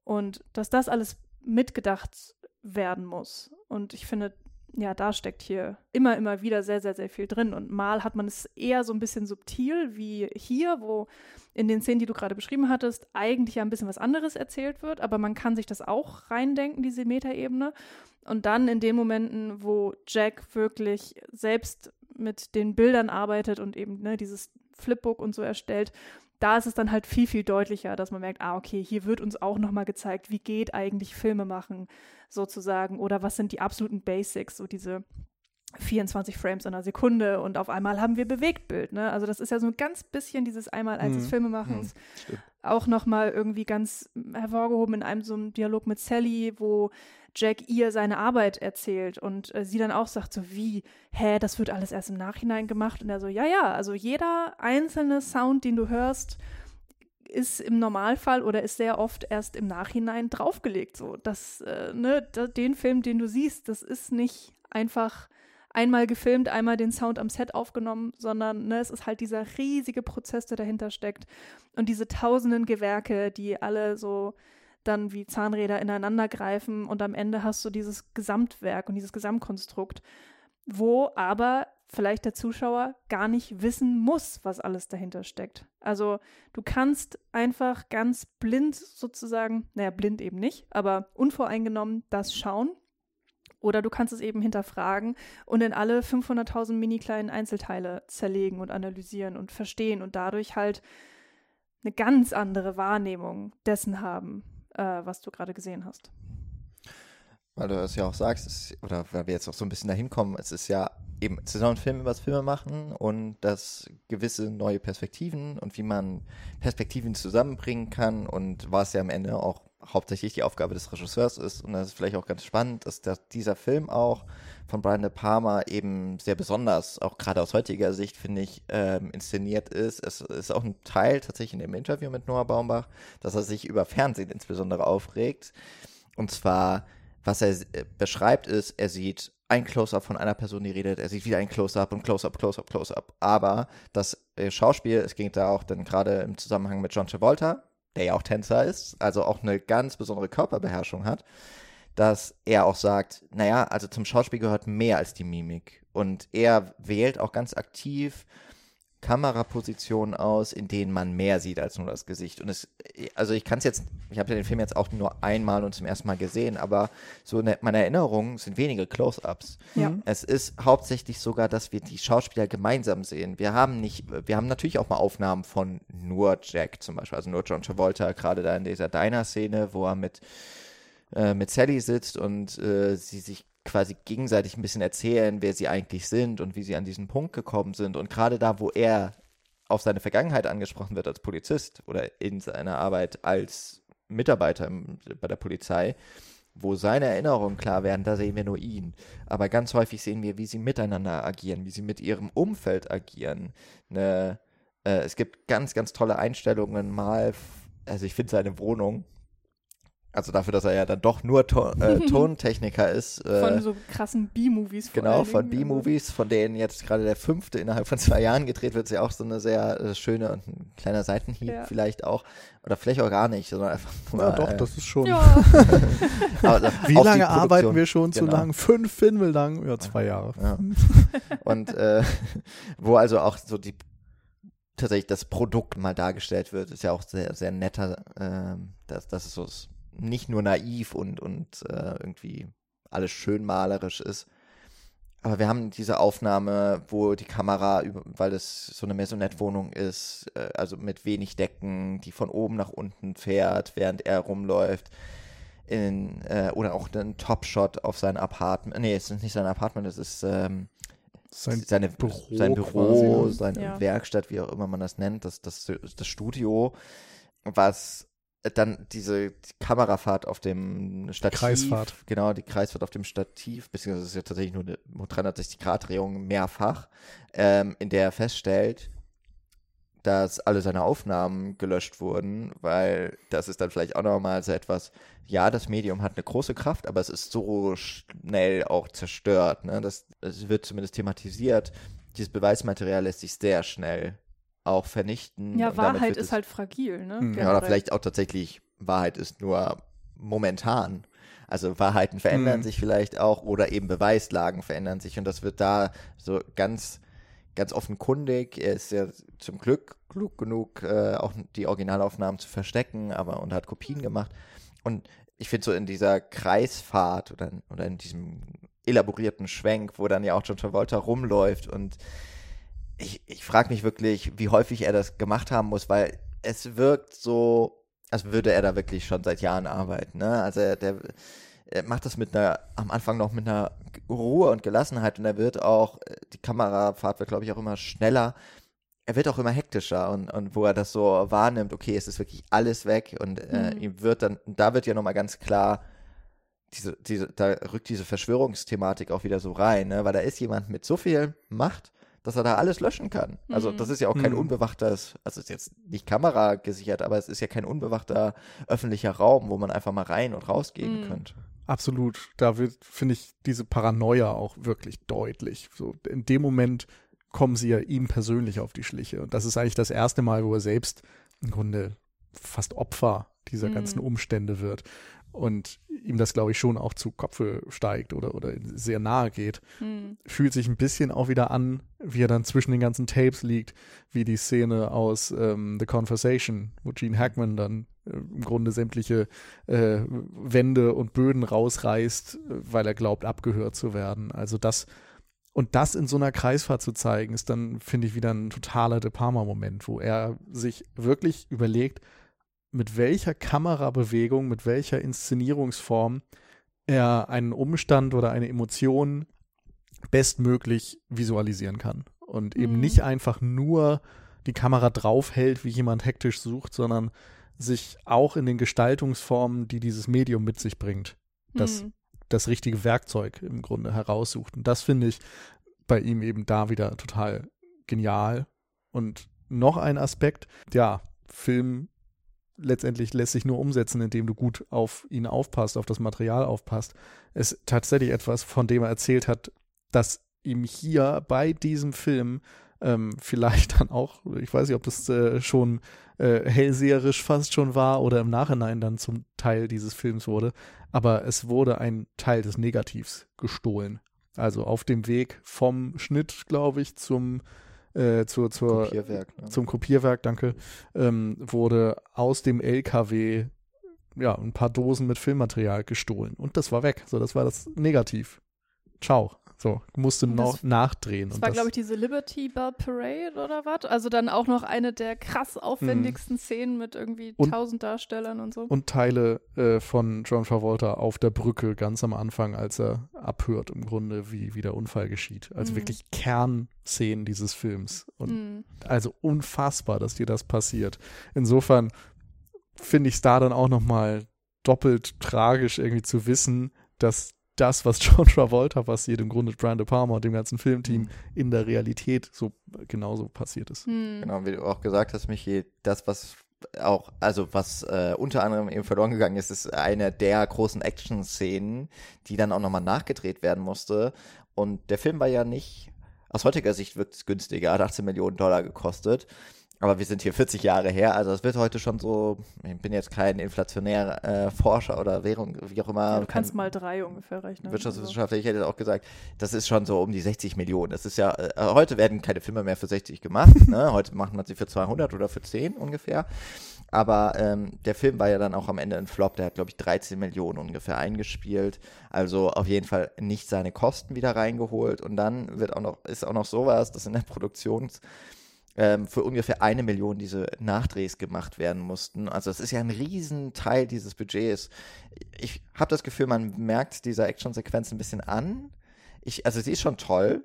Und dass das alles mitgedacht werden muss. Und ich finde, ja, da steckt hier immer, immer wieder sehr, sehr, sehr viel drin. Und mal hat man es eher so ein bisschen subtil wie hier, wo in den Szenen, die du gerade beschrieben hattest, eigentlich ja ein bisschen was anderes erzählt wird, aber man kann sich das auch reindenken, diese Metaebene. Und dann in den Momenten, wo Jack wirklich selbst mit den Bildern arbeitet und eben ne, dieses Flipbook und so erstellt, da ist es dann halt viel, viel deutlicher, dass man merkt, ah, okay, hier wird uns auch nochmal gezeigt, wie geht eigentlich Filme machen, sozusagen, oder was sind die absoluten Basics, so diese 24 Frames in einer Sekunde und auf einmal haben wir Bewegtbild. Ne? Also das ist ja so ein ganz bisschen dieses einmal eins des Mhm. Filmemachens. Mhm, auch nochmal irgendwie ganz hervorgehoben in einem so einem Dialog mit Sally, wo Jack ihr seine Arbeit erzählt und äh, sie dann auch sagt so wie, hä, das wird alles erst im Nachhinein gemacht und er so, ja, ja, also jeder einzelne Sound, den du hörst, ist im Normalfall oder ist sehr oft erst im Nachhinein draufgelegt. So, das, äh, ne, da, den Film, den du siehst, das ist nicht einfach einmal gefilmt, einmal den Sound am Set aufgenommen, sondern ne, es ist halt dieser riesige Prozess, der dahinter steckt und diese tausenden Gewerke, die alle so dann wie Zahnräder ineinander greifen und am Ende hast du dieses Gesamtwerk und dieses Gesamtkonstrukt, wo aber vielleicht der Zuschauer gar nicht wissen muss, was alles dahinter steckt. Also du kannst einfach ganz blind sozusagen, naja, blind eben nicht, aber unvoreingenommen das schauen. Oder du kannst es eben hinterfragen und in alle 500.000 mini kleinen Einzelteile zerlegen und analysieren und verstehen und dadurch halt eine ganz andere Wahrnehmung dessen haben, äh, was du gerade gesehen hast. Weil du es ja auch sagst, es, oder weil wir jetzt auch so ein bisschen dahin kommen, es ist ja eben, es ist auch über Filme machen und das gewisse neue Perspektiven und wie man Perspektiven zusammenbringen kann und was ja am Ende auch hauptsächlich die Aufgabe des Regisseurs ist. Und das ist vielleicht auch ganz spannend, dass der, dieser Film auch von Brian De Palma eben sehr besonders, auch gerade aus heutiger Sicht, finde ich, ähm, inszeniert ist. Es ist auch ein Teil tatsächlich in dem Interview mit Noah Baumbach, dass er sich über Fernsehen insbesondere aufregt. Und zwar, was er äh, beschreibt, ist, er sieht ein Close-up von einer Person, die redet, er sieht wieder ein Close-up und Close-up, Close-up, Close-up. Aber das äh, Schauspiel, es ging da auch dann gerade im Zusammenhang mit John Travolta, der ja auch Tänzer ist, also auch eine ganz besondere Körperbeherrschung hat, dass er auch sagt, naja, also zum Schauspiel gehört mehr als die Mimik. Und er wählt auch ganz aktiv Kamerapositionen aus, in denen man mehr sieht als nur das Gesicht. Und es, also ich kann es jetzt, ich habe den Film jetzt auch nur einmal und zum ersten Mal gesehen, aber so in meiner Erinnerung sind wenige Close-ups. Ja. Es ist hauptsächlich sogar, dass wir die Schauspieler gemeinsam sehen. Wir haben nicht, wir haben natürlich auch mal Aufnahmen von nur Jack zum Beispiel, also nur John Travolta, gerade da in dieser Diner-Szene, wo er mit, äh, mit Sally sitzt und äh, sie sich quasi gegenseitig ein bisschen erzählen, wer sie eigentlich sind und wie sie an diesen Punkt gekommen sind. Und gerade da, wo er auf seine Vergangenheit angesprochen wird als Polizist oder in seiner Arbeit als Mitarbeiter bei der Polizei, wo seine Erinnerungen klar werden, da sehen wir nur ihn. Aber ganz häufig sehen wir, wie sie miteinander agieren, wie sie mit ihrem Umfeld agieren. Ne, äh, es gibt ganz, ganz tolle Einstellungen mal, also ich finde seine Wohnung, also dafür, dass er ja dann doch nur to äh, Tontechniker ist. Äh, Von so krassen B-Movies. Genau, von. Also, B-Movies, von denen jetzt gerade der fünfte innerhalb von zwei Jahren gedreht wird, ist ja auch so eine sehr äh, schöne und ein kleiner Seitenhieb Ja. vielleicht auch. Oder vielleicht auch gar nicht, sondern einfach nur. Ja, doch, äh, das ist schon. Ja, aber Wie lange arbeiten wir schon zu Genau. lang? Fünf Filme lang? Ja, zwei Jahre. Ja. Und äh, wo also auch so die tatsächlich das Produkt mal dargestellt wird, ist ja auch sehr, sehr netter, ähm, dass, dass es so s- nicht nur naiv und, und äh, irgendwie alles schön malerisch ist. Aber wir haben diese Aufnahme, wo die Kamera, weil es so eine Maisonette-Wohnung ist, äh, also mit wenig Decken, die von oben nach unten fährt, während er rumläuft. In, äh, oder auch ein Top-Shot auf sein Apartment. Nee, es ist nicht sein Apartment, es ist ähm, Sein seine, Büro sein Büro, quasi, ne? seine Ja. Werkstatt, wie auch immer man das nennt, das, das, das Studio, was dann diese Kamerafahrt auf dem Stativ. Kreisfahrt. Genau, die Kreisfahrt auf dem Stativ, beziehungsweise es ist ja tatsächlich nur eine 360-Grad-Drehung mehrfach, ähm, in der er feststellt, dass alle seine Aufnahmen gelöscht wurden, weil das ist dann vielleicht auch nochmal so etwas, ja, das Medium hat eine große Kraft, aber es ist so schnell auch zerstört. Ne? Das, das wird zumindest thematisiert. Dieses Beweismaterial lässt sich sehr schnell auch vernichten. ja Wahrheit ist halt fragil, ne? Mhm. ja, oder vielleicht auch tatsächlich, Wahrheit ist nur momentan. Also Wahrheiten verändern Mhm. sich vielleicht auch oder eben Beweislagen verändern sich und das wird da so ganz, ganz offenkundig. Er ist ja zum Glück klug genug, äh, auch die Originalaufnahmen zu verstecken, aber und hat Kopien gemacht. Und ich finde so in dieser Kreisfahrt oder, oder in diesem elaborierten Schwenk, wo dann ja auch John Travolta rumläuft und ich, ich frage mich wirklich, wie häufig er das gemacht haben muss, weil es wirkt so, als würde er da wirklich schon seit Jahren arbeiten. Ne? Also er, der, er macht das mit einer, am Anfang noch mit einer Ruhe und Gelassenheit und er wird auch, die Kamerafahrt wird, glaube ich, auch immer schneller. Er wird auch immer hektischer und, und wo er das so wahrnimmt, okay, es ist wirklich alles weg und äh, Mhm. ihm wird dann, da wird ja nochmal ganz klar, diese, diese, da rückt diese Verschwörungsthematik auch wieder so rein, ne? weil da ist jemand mit so viel Macht, dass er da alles löschen kann. Also Mhm. das ist ja auch kein Mhm. unbewachtes, also ist jetzt nicht kameragesichert, aber es ist ja kein unbewachter öffentlicher Raum, wo man einfach mal rein und rausgehen Mhm. könnte. Absolut. Da wird, finde ich, diese Paranoia auch wirklich deutlich. So, in dem Moment kommen sie ja ihm persönlich auf die Schliche. Und das ist eigentlich das erste Mal, wo er selbst im Grunde fast Opfer dieser Mhm. ganzen Umstände wird. Und ihm das, glaube ich, schon auch zu Kopfe steigt oder, oder sehr nahe geht. Hm. Fühlt sich ein bisschen auch wieder an, wie er dann zwischen den ganzen Tapes liegt, wie die Szene aus ähm, The Conversation, wo Gene Hackman dann äh, im Grunde sämtliche äh, Wände und Böden rausreißt, weil er glaubt, abgehört zu werden. Also das und das in so einer Kreisfahrt zu zeigen, ist dann, finde ich, wieder ein totaler De Palma-Moment, wo er sich wirklich überlegt, mit welcher Kamerabewegung, mit welcher Inszenierungsform er einen Umstand oder eine Emotion bestmöglich visualisieren kann. Und eben Mhm. nicht einfach nur die Kamera draufhält, wie jemand hektisch sucht, sondern sich auch in den Gestaltungsformen, die dieses Medium mit sich bringt, das, Hm. das richtige Werkzeug im Grunde heraussucht. Und das finde ich bei ihm eben da wieder total genial. Und noch ein Aspekt, ja, Film letztendlich lässt sich nur umsetzen, indem du gut auf ihn aufpasst, auf das Material aufpasst. Ist tatsächlich etwas, von dem er erzählt hat, dass ihm hier bei diesem Film ähm, vielleicht dann auch, ich weiß nicht, ob das äh, schon äh, hellseherisch fast schon war oder im Nachhinein dann zum Teil dieses Films wurde, aber es wurde ein Teil des Negativs gestohlen. Also auf dem Weg vom Schnitt, glaube ich, zum äh, zur, zur, Kopierwerk. Ne? zum Kopierwerk, danke, ähm, wurde aus dem LKW ja, ein paar Dosen mit Filmmaterial gestohlen. Und das war weg. So, das war das Negativ. Ciao. So, musste noch nachdrehen. Das und war, glaube ich, diese Liberty Bell Parade oder was? Also dann auch noch eine der krass aufwendigsten Szenen mit irgendwie Mhm. Tausend Darstellern und so. und Teile äh, von John Travolta auf der Brücke ganz am Anfang, als er abhört im Grunde, wie, wie der Unfall geschieht. Also Mhm. wirklich Kernszenen dieses Films. Und Hm. also unfassbar, dass dir das passiert. Insofern finde ich es da dann auch nochmal doppelt tragisch irgendwie zu wissen, dass das, was John Travolta passiert, im Grunde Brian De Palma und dem ganzen Filmteam in der Realität so genauso passiert ist. Hm. Genau, wie du auch gesagt hast, Michi, das, was auch, also was äh, unter anderem eben verloren gegangen ist, ist eine der großen Action-Szenen, die dann auch nochmal nachgedreht werden musste. Und der Film war ja nicht, aus heutiger Sicht wirkt es günstiger, hat 18 Millionen Dollar gekostet. Aber wir sind hier 40 Jahre her, also es wird heute schon so, ich bin jetzt kein inflationärer äh, Forscher oder Währung, wie auch immer. Ja, du kein- kannst mal drei ungefähr rechnen. Also. Wirtschaftswissenschaftler, ich hätte auch gesagt, das ist schon so um die 60 Millionen. Das ist ja, äh, heute werden keine Filme mehr für 60 gemacht. ne? Heute macht man sie für 200 oder für 10 ungefähr. Aber ähm, der Film war ja dann auch am Ende ein Flop. Der hat, glaube ich, 13 Millionen ungefähr eingespielt. Also auf jeden Fall nicht seine Kosten wieder reingeholt. Und dann wird auch noch, ist auch noch sowas, dass in der Produktions ähm, für ungefähr eine Million diese Nachdrehs gemacht werden mussten. Also es ist ja ein Riesenteil dieses Budgets. Ich habe das Gefühl, man merkt dieser Actionsequenz ein bisschen an. Ich, also sie ist schon toll,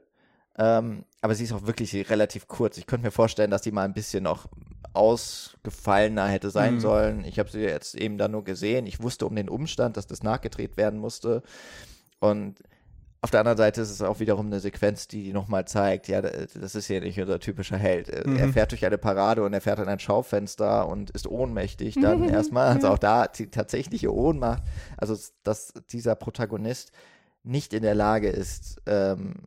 ähm, aber sie ist auch wirklich relativ kurz. Ich könnte mir vorstellen, dass die mal ein bisschen noch ausgefallener hätte sein Mhm. sollen. Ich habe sie jetzt eben da nur gesehen. Ich wusste um den Umstand, dass das nachgedreht werden musste. Und auf der anderen Seite ist es auch wiederum eine Sequenz, die nochmal zeigt, ja, das ist ja nicht unser typischer Held. Mhm. Er fährt durch eine Parade und er fährt an ein Schaufenster und ist ohnmächtig dann erstmal. Also auch da die tatsächliche Ohnmacht. Also, dass dieser Protagonist nicht in der Lage ist, ähm,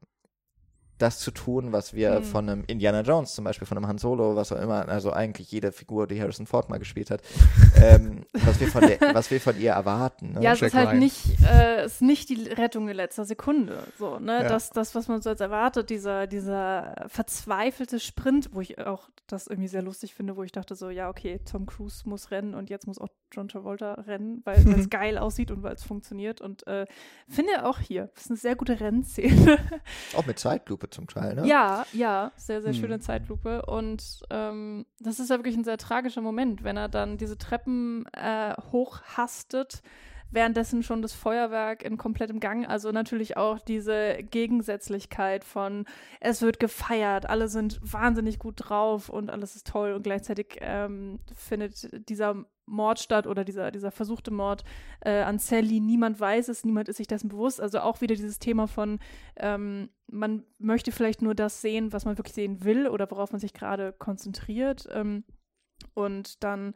das zu tun, was wir Mhm. von einem Indiana Jones zum Beispiel, von einem Han Solo, was auch immer, also eigentlich jede Figur, die Harrison Ford mal gespielt hat, ähm, was, wir von der, was wir von ihr erwarten. Ne? Ja, es ist halt nicht, äh, es ist nicht die Rettung in letzter Sekunde. So, ne? Ja. Das, das, was man so jetzt erwartet, dieser, dieser verzweifelte Sprint, wo ich auch das irgendwie sehr lustig finde, wo ich dachte so, ja, okay, Tom Cruise muss rennen und jetzt muss auch John Travolta-Rennen, weil es geil aussieht und weil es funktioniert. Und äh, finde auch hier, das ist eine sehr gute Rennszene. Auch mit Zeitlupe zum Teil, ne? Ja, ja, sehr, sehr schöne Hm. Zeitlupe. Und ähm, das ist ja wirklich ein sehr tragischer Moment, wenn er dann diese Treppen äh, hochhastet, währenddessen schon das Feuerwerk in komplettem Gang. Also natürlich auch diese Gegensätzlichkeit von es wird gefeiert, alle sind wahnsinnig gut drauf und alles ist toll und gleichzeitig ähm, findet dieser Mord statt oder dieser, dieser versuchte Mord äh, an Sally. Niemand weiß es, niemand ist sich dessen bewusst. Also auch wieder dieses Thema von, ähm, man möchte vielleicht nur das sehen, was man wirklich sehen will oder worauf man sich gerade konzentriert. Ähm, und dann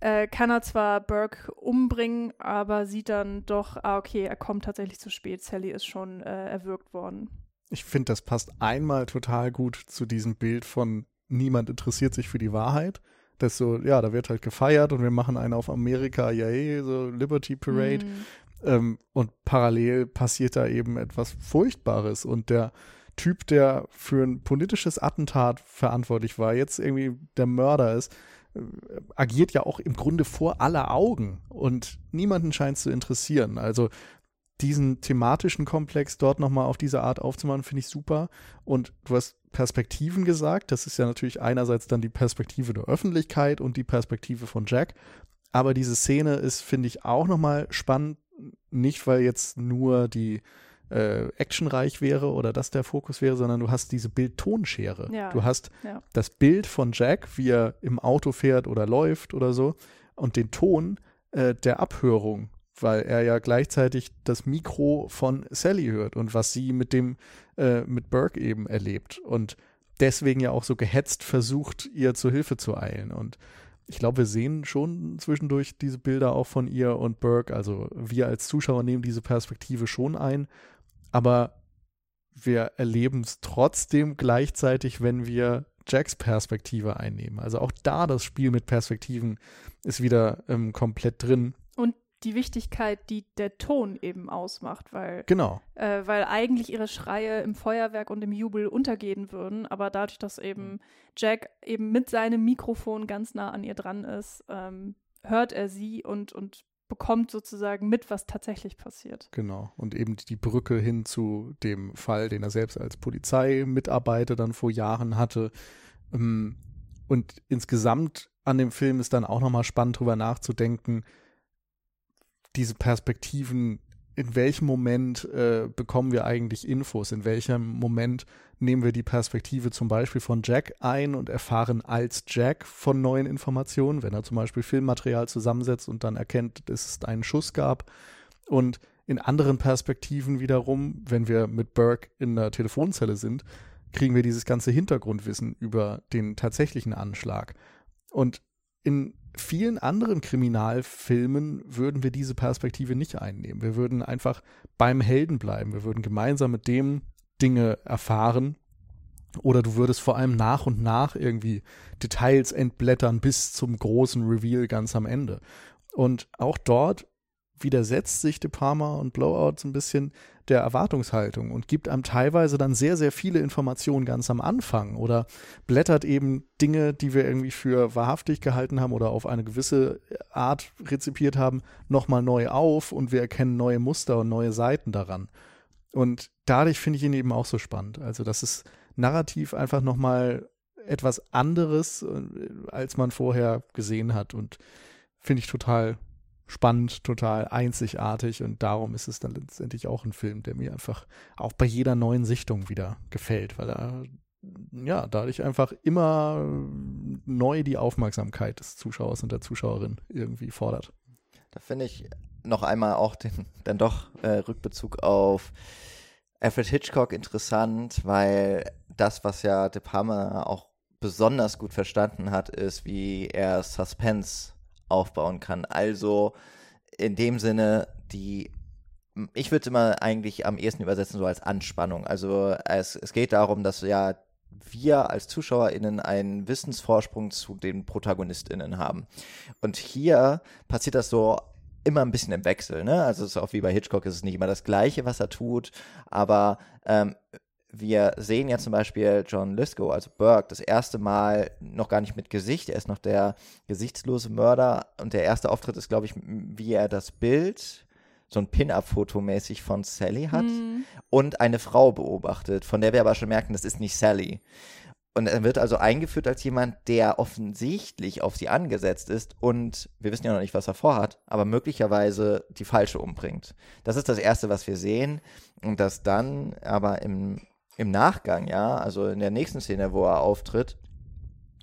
äh, kann er zwar Burke umbringen, aber sieht dann doch, ah, okay, er kommt tatsächlich zu spät. Sally ist schon äh, erwürgt worden. Ich finde, das passt einmal total gut zu diesem Bild von niemand interessiert sich für die Wahrheit. Das so, ja, da wird halt gefeiert und wir machen einen auf Amerika, yay, so Liberty Parade. Mhm. Ähm, und parallel passiert da eben etwas Furchtbares. Und der Typ, der für ein politisches Attentat verantwortlich war, jetzt irgendwie der Mörder ist, agiert ja auch im Grunde vor aller Augen. Und niemanden scheint es zu interessieren. Also diesen thematischen Komplex dort nochmal auf diese Art aufzumachen, finde ich super. Und du hast Perspektiven gesagt. Das ist ja natürlich einerseits dann die Perspektive der Öffentlichkeit und die Perspektive von Jack. Aber diese Szene ist, finde ich, auch nochmal spannend. Nicht, weil jetzt nur die äh, actionreich wäre oder das der Fokus wäre, sondern du hast diese Bild-Tonschere. Ja. Du hast Ja. das Bild von Jack, wie er im Auto fährt oder läuft oder so, und den Ton äh, der Abhörung, weil er ja gleichzeitig das Mikro von Sally hört und was sie mit dem, äh, mit Burke eben erlebt und deswegen ja auch so gehetzt versucht, ihr zu Hilfe zu eilen. Und ich glaube, wir sehen schon zwischendurch diese Bilder auch von ihr und Burke. Also wir als Zuschauer nehmen diese Perspektive schon ein, aber wir erleben es trotzdem gleichzeitig, wenn wir Jacks Perspektive einnehmen. Also auch da das Spiel mit Perspektiven ist wieder ähm, komplett drin. Und die Wichtigkeit, die der Ton eben ausmacht, weil Genau. äh, weil eigentlich ihre Schreie im Feuerwerk und im Jubel untergehen würden, aber dadurch, dass eben Jack eben mit seinem Mikrofon ganz nah an ihr dran ist, ähm, hört er sie und, und bekommt sozusagen mit, was tatsächlich passiert. Genau. Und eben die Brücke hin zu dem Fall, den er selbst als Polizeimitarbeiter dann vor Jahren hatte. Ähm, Und insgesamt an dem Film ist dann auch nochmal spannend drüber nachzudenken, diese Perspektiven, in welchem Moment äh, bekommen wir eigentlich Infos, in welchem Moment nehmen wir die Perspektive zum Beispiel von Jack ein und erfahren als Jack von neuen Informationen, wenn er zum Beispiel Filmmaterial zusammensetzt und dann erkennt, dass es einen Schuss gab. Und in anderen Perspektiven wiederum, wenn wir mit Burke in der Telefonzelle sind, kriegen wir dieses ganze Hintergrundwissen über den tatsächlichen Anschlag. Und in vielen anderen Kriminalfilmen würden wir diese Perspektive nicht einnehmen. Wir würden einfach beim Helden bleiben. Wir würden gemeinsam mit dem Dinge erfahren. Oder du würdest vor allem nach und nach irgendwie Details entblättern bis zum großen Reveal ganz am Ende. Und auch dort widersetzt sich De Palma und Blowout so ein bisschen der Erwartungshaltung und gibt einem teilweise dann sehr, sehr viele Informationen ganz am Anfang oder blättert eben Dinge, die wir irgendwie für wahrhaftig gehalten haben oder auf eine gewisse Art rezipiert haben, nochmal neu auf und wir erkennen neue Muster und neue Seiten daran. Und dadurch finde ich ihn eben auch so spannend. Also, das ist narrativ einfach nochmal etwas anderes, äh, als man vorher gesehen hat und finde ich total spannend, total einzigartig und darum ist es dann letztendlich auch ein Film, der mir einfach auch bei jeder neuen Sichtung wieder gefällt, weil er ja dadurch einfach immer neu die Aufmerksamkeit des Zuschauers und der Zuschauerin irgendwie fordert. Da finde ich noch einmal auch den dann doch äh, Rückbezug auf Alfred Hitchcock interessant, weil das, was ja De Palma auch besonders gut verstanden hat, ist, wie er Suspense aufbauen kann. Also in dem Sinne, die, ich würde es immer eigentlich am ehesten übersetzen, so als Anspannung. Also es, es geht darum, dass ja wir als ZuschauerInnen einen Wissensvorsprung zu den ProtagonistInnen haben. Und hier passiert das so immer ein bisschen im Wechsel, ne? Also es ist auch wie bei Hitchcock, es ist nicht immer das Gleiche, was er tut, aber ähm, wir sehen ja zum Beispiel John Lithgow, also Burke, das erste Mal noch gar nicht mit Gesicht. Er ist noch der gesichtslose Mörder. Und der erste Auftritt ist, glaube ich, wie er das Bild, so ein Pin-Up-Foto mäßig von Sally hat Mhm. und eine Frau beobachtet, von der wir aber schon merken, das ist nicht Sally. Und er wird also eingeführt als jemand, der offensichtlich auf sie angesetzt ist und wir wissen ja noch nicht, was er vorhat, aber möglicherweise die falsche umbringt. Das ist das Erste, was wir sehen. Und dass dann aber im, im Nachgang, ja, also in der nächsten Szene, wo er auftritt,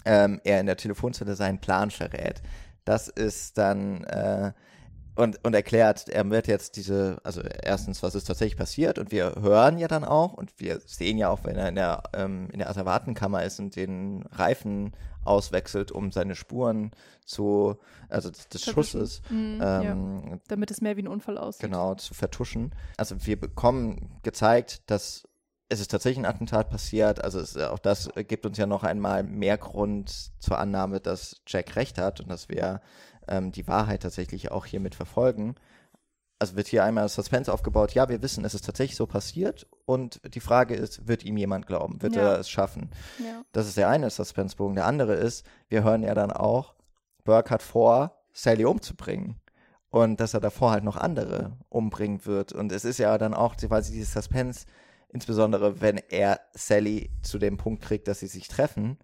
ähm, er in der Telefonzelle seinen Plan verrät. Das ist dann äh, und, und erklärt, er wird jetzt diese, also erstens, was ist tatsächlich passiert und wir hören ja dann auch und wir sehen ja auch, wenn er in der, ähm, in der Asservatenkammer ist und den Reifen auswechselt, um seine Spuren zu, also des, des. Schusses, Mhm, ja. ähm, Damit es mehr wie ein Unfall aussieht. genau, zu vertuschen. Also wir bekommen gezeigt, dass es ist tatsächlich ein Attentat passiert. Also es, auch das gibt uns ja noch einmal mehr Grund zur Annahme, dass Jack recht hat und dass wir ähm, die Wahrheit tatsächlich auch hiermit verfolgen. Also wird hier einmal Suspense aufgebaut. Ja, wir wissen, es ist tatsächlich so passiert. Und die Frage ist, wird ihm jemand glauben? Wird Ja. er es schaffen? Ja. Das ist der eine Suspensebogen. Der andere ist, wir hören ja dann auch, Burke hat vor, Sally umzubringen. Und dass er davor halt noch andere umbringen wird. Und es ist ja dann auch quasi dieses Suspense, insbesondere wenn er Sally zu dem Punkt kriegt, dass sie sich treffen,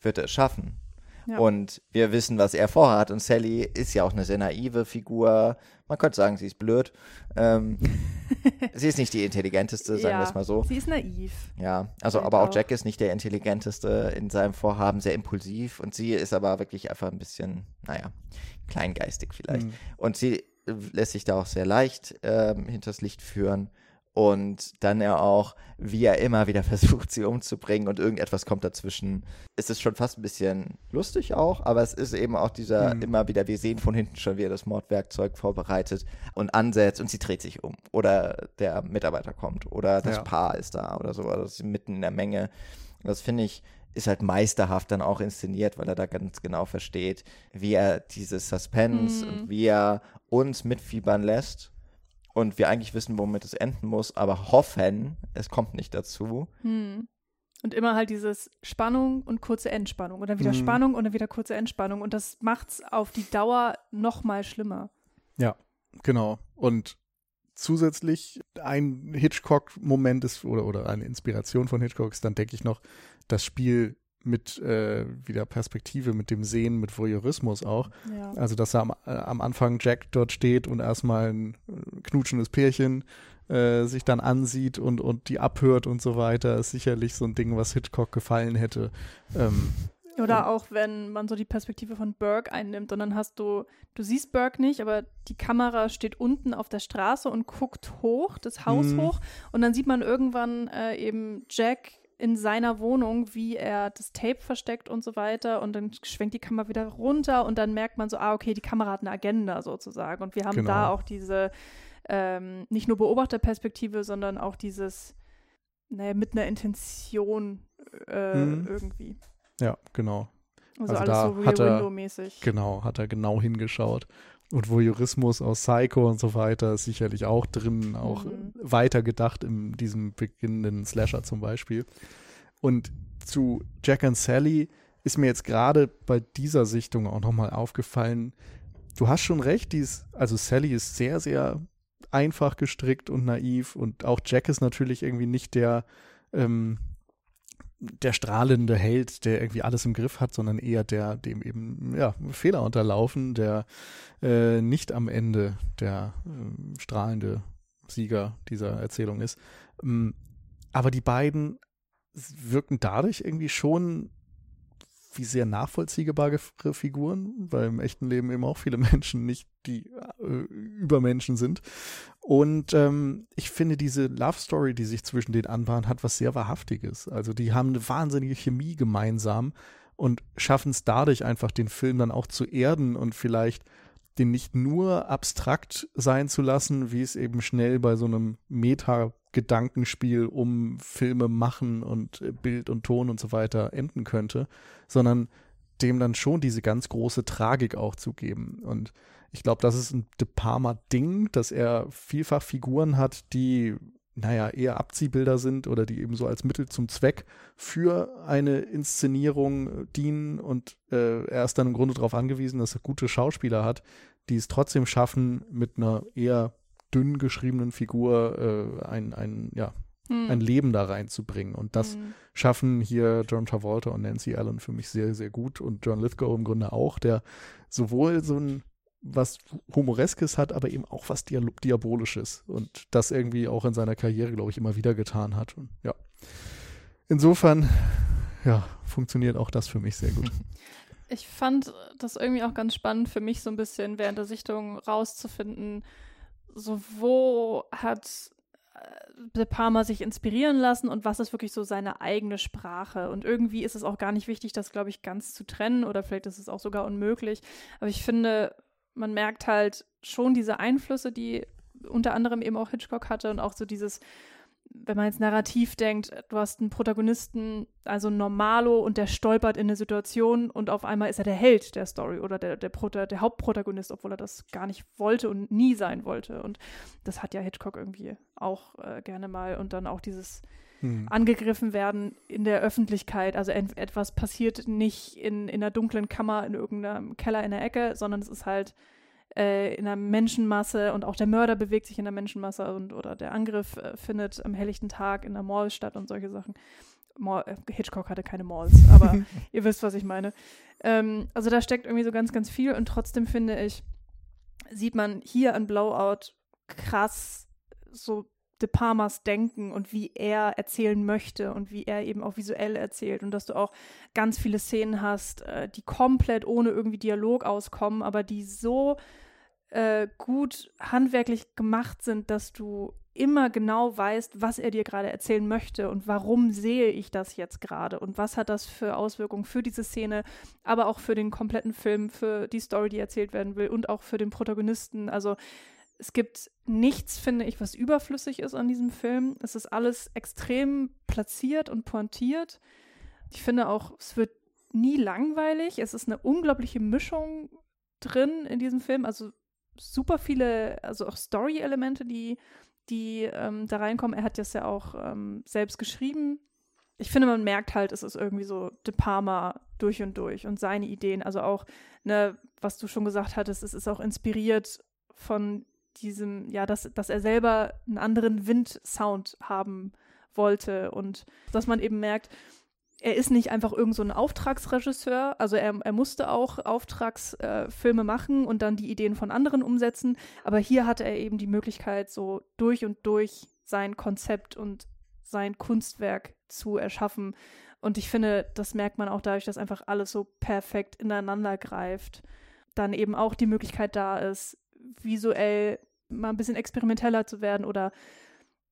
wird er es schaffen. Ja. Und wir wissen, was er vorhat. Und Sally ist ja auch eine sehr naive Figur. Man könnte sagen, sie ist blöd. Ähm, sie ist nicht die intelligenteste, sagen wir Ja, es mal so. Sie ist naiv. Ja, also Halt aber auch auch. Jack ist nicht der intelligenteste in seinem Vorhaben, sehr impulsiv und sie ist aber wirklich einfach ein bisschen, naja, kleingeistig vielleicht. Mhm. Und sie äh, lässt sich da auch sehr leicht ähm, hinters Licht führen und dann ja auch, wie er immer wieder versucht, sie umzubringen und irgendetwas kommt dazwischen. Es ist schon fast ein bisschen lustig auch, aber es ist eben auch dieser Mhm. immer wieder, wir sehen von hinten schon, wie er das Mordwerkzeug vorbereitet und ansetzt und sie dreht sich um oder der Mitarbeiter kommt oder das Ja. Paar ist da oder so, also sie mitten in der Menge. Das finde ich ist halt meisterhaft dann auch inszeniert, weil er da ganz genau versteht, wie er dieses Suspense Mhm. und wie er uns mitfiebern lässt und wir eigentlich wissen, womit es enden muss, aber hoffen, es kommt nicht dazu. Hm. Und immer halt dieses Spannung und kurze Entspannung. Und dann wieder Mhm. Spannung und dann wieder kurze Entspannung. Und das macht's auf die Dauer noch mal schlimmer. Genau. Und zusätzlich ein Hitchcock-Moment ist, oder, oder eine Inspiration von Hitchcock ist dann, denke ich, noch das Spiel mit äh, wieder Perspektive, mit dem Sehen, mit Voyeurismus auch. Ja. Also, dass er am, äh, am Anfang Jack dort steht und erstmal ein äh, knutschendes Pärchen äh, sich dann ansieht und, und die abhört und so weiter, ist sicherlich so ein Ding, was Hitchcock gefallen hätte. Ähm, Oder auch, wenn man so die Perspektive von Burke einnimmt und dann hast du, du siehst Burke nicht, aber die Kamera steht unten auf der Straße und guckt hoch, das Haus Mhm. hoch und dann sieht man irgendwann äh, eben Jack in seiner Wohnung, wie er das Tape versteckt und so weiter und dann schwenkt die Kamera wieder runter und dann merkt man so, ah, okay, die Kamera hat eine Agenda sozusagen und wir haben Genau. da auch diese ähm, nicht nur Beobachterperspektive, sondern auch dieses, naja, mit einer Intention äh, Mhm. irgendwie. ja, genau. Also, Also alles da so Rear Window-mäßig. Genau, hat er genau hingeschaut. Und Voyeurismus aus Psycho und so weiter ist sicherlich auch drin, auch Mhm. weitergedacht in diesem beginnenden Slasher zum Beispiel. Und zu Jack and Sally ist mir jetzt gerade bei dieser Sichtung auch nochmal aufgefallen, du hast schon recht, die ist, also Sally ist sehr, sehr einfach gestrickt und naiv und auch Jack ist natürlich irgendwie nicht der, ähm, der strahlende Held, der irgendwie alles im Griff hat, sondern eher der, dem eben ja, Fehler unterlaufen, der äh, nicht am Ende der ähm, strahlende Sieger dieser Erzählung ist. Ähm, aber die beiden wirken dadurch irgendwie schon wie sehr nachvollziehbare Figuren, weil im echten Leben eben auch viele Menschen nicht die äh, Übermenschen sind. Und ähm, ich finde, diese Love Story, die sich zwischen den anbahnt, hat was sehr Wahrhaftiges. Also die haben eine wahnsinnige Chemie gemeinsam und schaffen es dadurch einfach, den Film dann auch zu erden und vielleicht den nicht nur abstrakt sein zu lassen, wie es eben schnell bei so einem Meta-Gedankenspiel um Filme machen und äh, Bild und Ton und so weiter enden könnte, sondern dem dann schon diese ganz große Tragik auch zu geben. Und ich glaube, das ist ein De Palma-Ding, dass er vielfach Figuren hat, die naja, eher Abziehbilder sind oder die eben so als Mittel zum Zweck für eine Inszenierung äh, dienen und äh, er ist dann im Grunde darauf angewiesen, dass er gute Schauspieler hat, die es trotzdem schaffen, mit einer eher dünn geschriebenen Figur äh, ein, ein, ja, hm. ein Leben da reinzubringen. Und das hm. schaffen hier John Travolta und Nancy Allen für mich sehr, sehr gut und John Lithgow im Grunde auch, der sowohl so ein was Humoreskes hat, aber eben auch was Diabolisches und das irgendwie auch in seiner Karriere, glaube ich, immer wieder getan hat. Und ja, insofern, ja, funktioniert auch das für mich sehr gut. Ich fand das irgendwie auch ganz spannend für mich so ein bisschen während der Sichtung rauszufinden, so wo hat äh, De Palma sich inspirieren lassen und was ist wirklich so seine eigene Sprache. Und irgendwie ist es auch gar nicht wichtig, das, glaube ich, ganz zu trennen oder vielleicht ist es auch sogar unmöglich. Aber ich finde, man merkt halt schon diese Einflüsse, die unter anderem eben auch Hitchcock hatte und auch so dieses, wenn man jetzt narrativ denkt, du hast einen Protagonisten, also Normalo und der stolpert in eine Situation und auf einmal ist er der Held der Story oder der, der, Prota der Hauptprotagonist, obwohl er das gar nicht wollte und nie sein wollte. Und das hat ja Hitchcock irgendwie auch äh, gerne mal und dann auch dieses hm. angegriffen werden in der Öffentlichkeit. Also etwas passiert nicht in, in einer dunklen Kammer in irgendeinem Keller in der Ecke, sondern es ist halt äh, in einer Menschenmasse und auch der Mörder bewegt sich in der Menschenmasse und oder der Angriff äh, findet am helllichten Tag in der Mall statt und solche Sachen. Mall, äh, Hitchcock hatte keine Malls, aber ihr wisst, was ich meine. Ähm, also da steckt irgendwie so ganz, ganz viel und trotzdem finde ich, sieht man hier an Blowout krass so De Palmas Denken und wie er erzählen möchte und wie er eben auch visuell erzählt und dass du auch ganz viele Szenen hast, äh, die komplett ohne irgendwie Dialog auskommen, aber die so äh, gut handwerklich gemacht sind, dass du immer genau weißt, was er dir gerade erzählen möchte und warum sehe ich das jetzt gerade und was hat das für Auswirkungen für diese Szene, aber auch für den kompletten Film, für die Story, die erzählt werden will und auch für den Protagonisten. Also es gibt nichts, finde ich, was überflüssig ist an diesem Film. Es ist alles extrem platziert und pointiert. Ich finde auch, es wird nie langweilig. Es ist eine unglaubliche Mischung drin in diesem Film. Also super viele, also auch Story-Elemente, die, die ähm, da reinkommen. Er hat das ja auch ähm, selbst geschrieben. Ich finde, man merkt halt, es ist irgendwie so De Palma durch und durch und seine Ideen. Also auch, ne, was du schon gesagt hattest, es ist auch inspiriert von diesem, ja, dass, dass er selber einen anderen Windsound haben wollte und dass man eben merkt, er ist nicht einfach irgend so ein Auftragsregisseur, also er, er musste auch Auftragsfilme äh, machen und dann die Ideen von anderen umsetzen, aber hier hatte er eben die Möglichkeit, so durch und durch sein Konzept und sein Kunstwerk zu erschaffen. Und ich finde, das merkt man auch dadurch, dass einfach alles so perfekt ineinander greift. Dann eben auch die Möglichkeit da ist, visuell mal ein bisschen experimenteller zu werden oder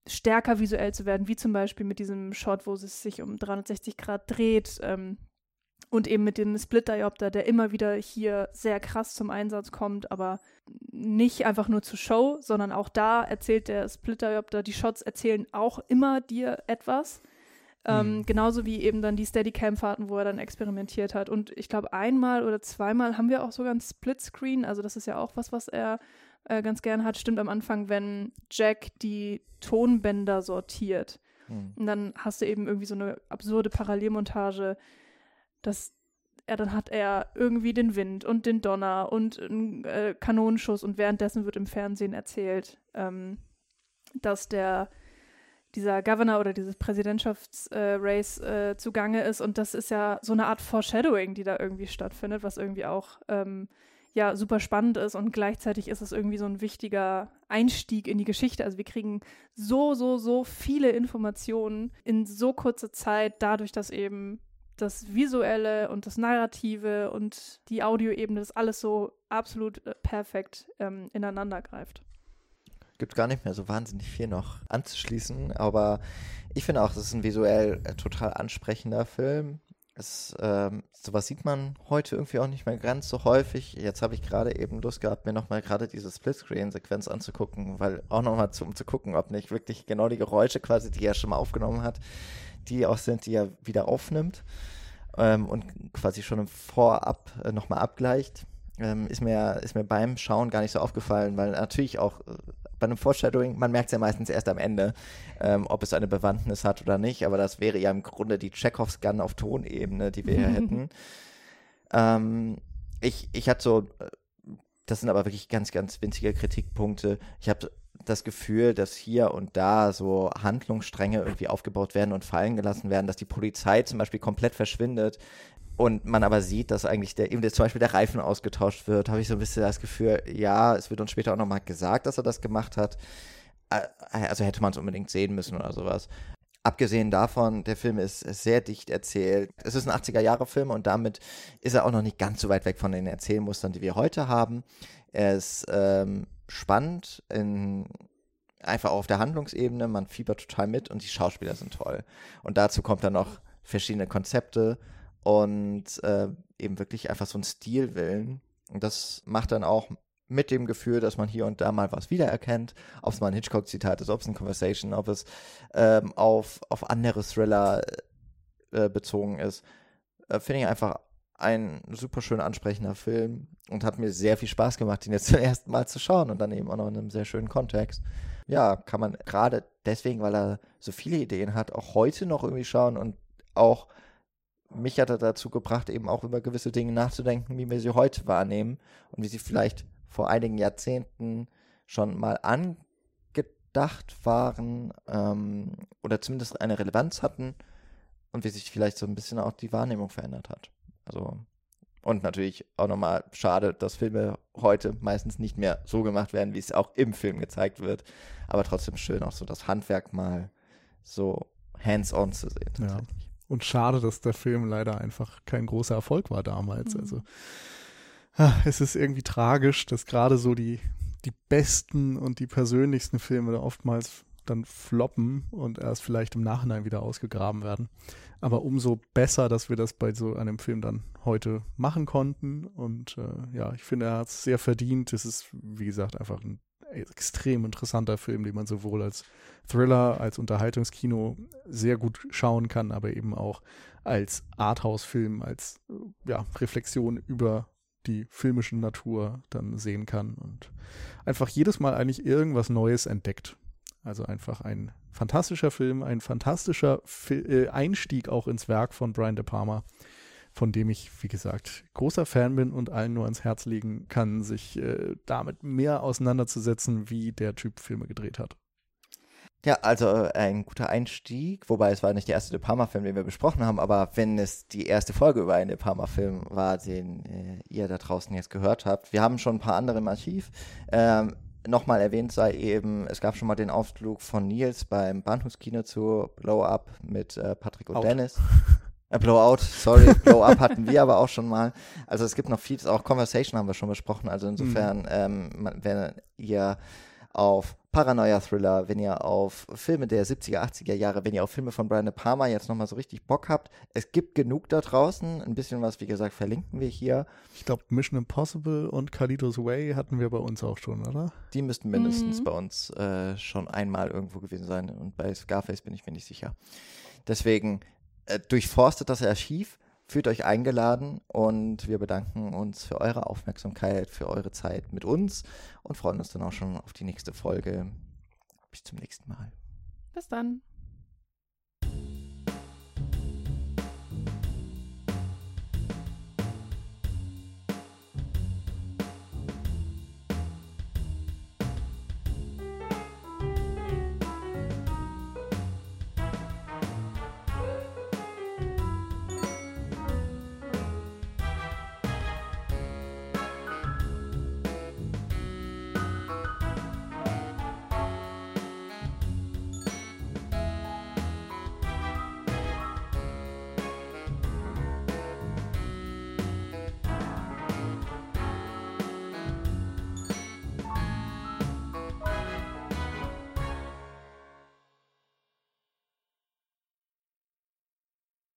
stärker visuell zu werden, wie zum Beispiel mit diesem Shot, wo es sich um 360 Grad dreht ähm, und eben mit dem Split-Diopter, der immer wieder hier sehr krass zum Einsatz kommt, aber nicht einfach nur zur Show, sondern auch da erzählt der Split-Diopter, die Shots erzählen auch immer dir etwas. Ähm, mhm. Genauso wie eben dann die Steadicam-Fahrten, wo er dann experimentiert hat. Und ich glaube, einmal oder zweimal haben wir auch sogar ein Splitscreen. Also das ist ja auch was, was er äh, ganz gern hat, stimmt am Anfang, wenn Jack die Tonbänder sortiert. Mhm. Und dann hast du eben irgendwie so eine absurde Parallelmontage, dass er dann hat er irgendwie den Wind und den Donner und einen äh, Kanonenschuss und währenddessen wird im Fernsehen erzählt, ähm, dass der dieser Governor oder dieses Präsidentschaftsrace äh, äh, zugange ist und das ist ja so eine Art Foreshadowing, die da irgendwie stattfindet, was irgendwie auch ähm, ja super spannend ist und gleichzeitig ist es irgendwie so ein wichtiger Einstieg in die Geschichte. Also wir kriegen so, so, so viele Informationen in so kurzer Zeit, dadurch, dass eben das Visuelle und das Narrative und die Audioebene, das alles so absolut äh, perfekt ähm, ineinander greift. Gibt gar nicht mehr so wahnsinnig viel noch anzuschließen, aber ich finde auch, es ist ein visuell äh, total ansprechender Film. Es, ähm, sowas sieht man heute irgendwie auch nicht mehr ganz so häufig. Jetzt habe ich gerade eben Lust gehabt, mir nochmal gerade diese Splitscreen-Sequenz anzugucken, weil auch nochmal um zu gucken, ob nicht wirklich genau die Geräusche quasi, die er schon mal aufgenommen hat, die auch sind, die er wieder aufnimmt ähm, und quasi schon im Vorab äh, nochmal abgleicht. Ähm, ist, mir, ist mir beim Schauen gar nicht so aufgefallen, weil natürlich auch äh, bei einem Foreshadowing, man merkt es ja meistens erst am Ende, ähm, ob es eine Bewandtnis hat oder nicht, aber das wäre ja im Grunde die Chekhovs Gun auf Tonebene, die wir hier hätten. Ähm, ich, ich hatte so, das sind aber wirklich ganz, ganz winzige Kritikpunkte. Ich habe das Gefühl, dass hier und da so Handlungsstränge irgendwie aufgebaut werden und fallen gelassen werden, dass die Polizei zum Beispiel komplett verschwindet und man aber sieht, dass eigentlich der, eben zum Beispiel der Reifen ausgetauscht wird, habe ich so ein bisschen das Gefühl, ja, es wird uns später auch nochmal gesagt, dass er das gemacht hat. Äh, also hätte man es unbedingt sehen müssen oder sowas. Abgesehen davon, der Film ist sehr dicht erzählt. Es ist ein 80er-Jahre-Film und damit ist er auch noch nicht ganz so weit weg von den Erzählmustern, die wir heute haben. Er ist ähm, spannend, in, einfach auf der Handlungsebene. Man fiebert total mit und die Schauspieler sind toll. Und dazu kommt dann noch verschiedene Konzepte und äh, eben wirklich einfach so ein Stilwillen. Und das macht dann auch mit dem Gefühl, dass man hier und da mal was wiedererkennt, ob es mal ein Hitchcock-Zitat ist, ob es ein Conversation, ob es ähm, auf, auf andere Thriller äh, bezogen ist, äh, finde ich einfach ein super schön ansprechender Film und hat mir sehr viel Spaß gemacht, ihn jetzt zum ersten Mal zu schauen und dann eben auch noch in einem sehr schönen Kontext. Ja, kann man gerade deswegen, weil er so viele Ideen hat, auch heute noch irgendwie schauen und auch mich hat er dazu gebracht, eben auch über gewisse Dinge nachzudenken, wie wir sie heute wahrnehmen und wie sie vielleicht vor einigen Jahrzehnten schon mal angedacht waren ähm, oder zumindest eine Relevanz hatten und wie sich vielleicht so ein bisschen auch die Wahrnehmung verändert hat. Also und natürlich auch nochmal schade, dass Filme heute meistens nicht mehr so gemacht werden, wie es auch im Film gezeigt wird. Aber trotzdem schön, auch so das Handwerk mal so hands-on zu sehen. Ja. Und schade, dass der Film leider einfach kein großer Erfolg war damals. Mhm. Also es ist irgendwie tragisch, dass gerade so die, die besten und die persönlichsten Filme da oftmals dann floppen und erst vielleicht im Nachhinein wieder ausgegraben werden. Aber umso besser, dass wir das bei so einem Film dann heute machen konnten. Und äh, ja, ich finde, er hat es sehr verdient. Es ist, wie gesagt, einfach ein extrem interessanter Film, den man sowohl als Thriller, als Unterhaltungskino sehr gut schauen kann, aber eben auch als Arthouse-Film, als ja, Reflexion über die filmische Natur dann sehen kann und einfach jedes Mal eigentlich irgendwas Neues entdeckt. Also einfach ein fantastischer Film, ein fantastischer Fi äh, Einstieg auch ins Werk von Brian De Palma, von dem ich, wie gesagt, großer Fan bin und allen nur ans Herz legen kann, sich äh, damit mehr auseinanderzusetzen, wie der Typ Filme gedreht hat. Ja, also äh, ein guter Einstieg, wobei es war nicht der erste De Palma-Film, den wir besprochen haben, aber wenn es die erste Folge über einen De Palma-Film war, den äh, ihr da draußen jetzt gehört habt, wir haben schon ein paar andere im Archiv. Ähm, nochmal erwähnt sei eben, es gab schon mal den Ausflug von Nils beim Bahnhofskino zu Blow Up mit äh, Patrick und Out. Dennis. Äh, Blowout, sorry, Blow Up hatten wir aber auch schon mal. Also es gibt noch vieles, auch Conversation haben wir schon besprochen. Also insofern, mhm. ähm, wenn ihr auf Paranoia-Thriller, wenn ihr auf Filme der 70er, 80er Jahre, wenn ihr auf Filme von Brian De Palma jetzt nochmal so richtig Bock habt. Es gibt genug da draußen. Ein bisschen was, wie gesagt, verlinken wir hier. Ich glaube, Mission Impossible und Kalitos Way hatten wir bei uns auch schon, oder? Die müssten mindestens mhm. bei uns äh, schon einmal irgendwo gewesen sein. Und bei Scarface bin ich mir nicht sicher. Deswegen äh, durchforstet das Archiv, fühlt euch eingeladen und wir bedanken uns für eure Aufmerksamkeit, für eure Zeit mit uns und freuen uns dann auch schon auf die nächste Folge. Bis zum nächsten Mal. Bis dann.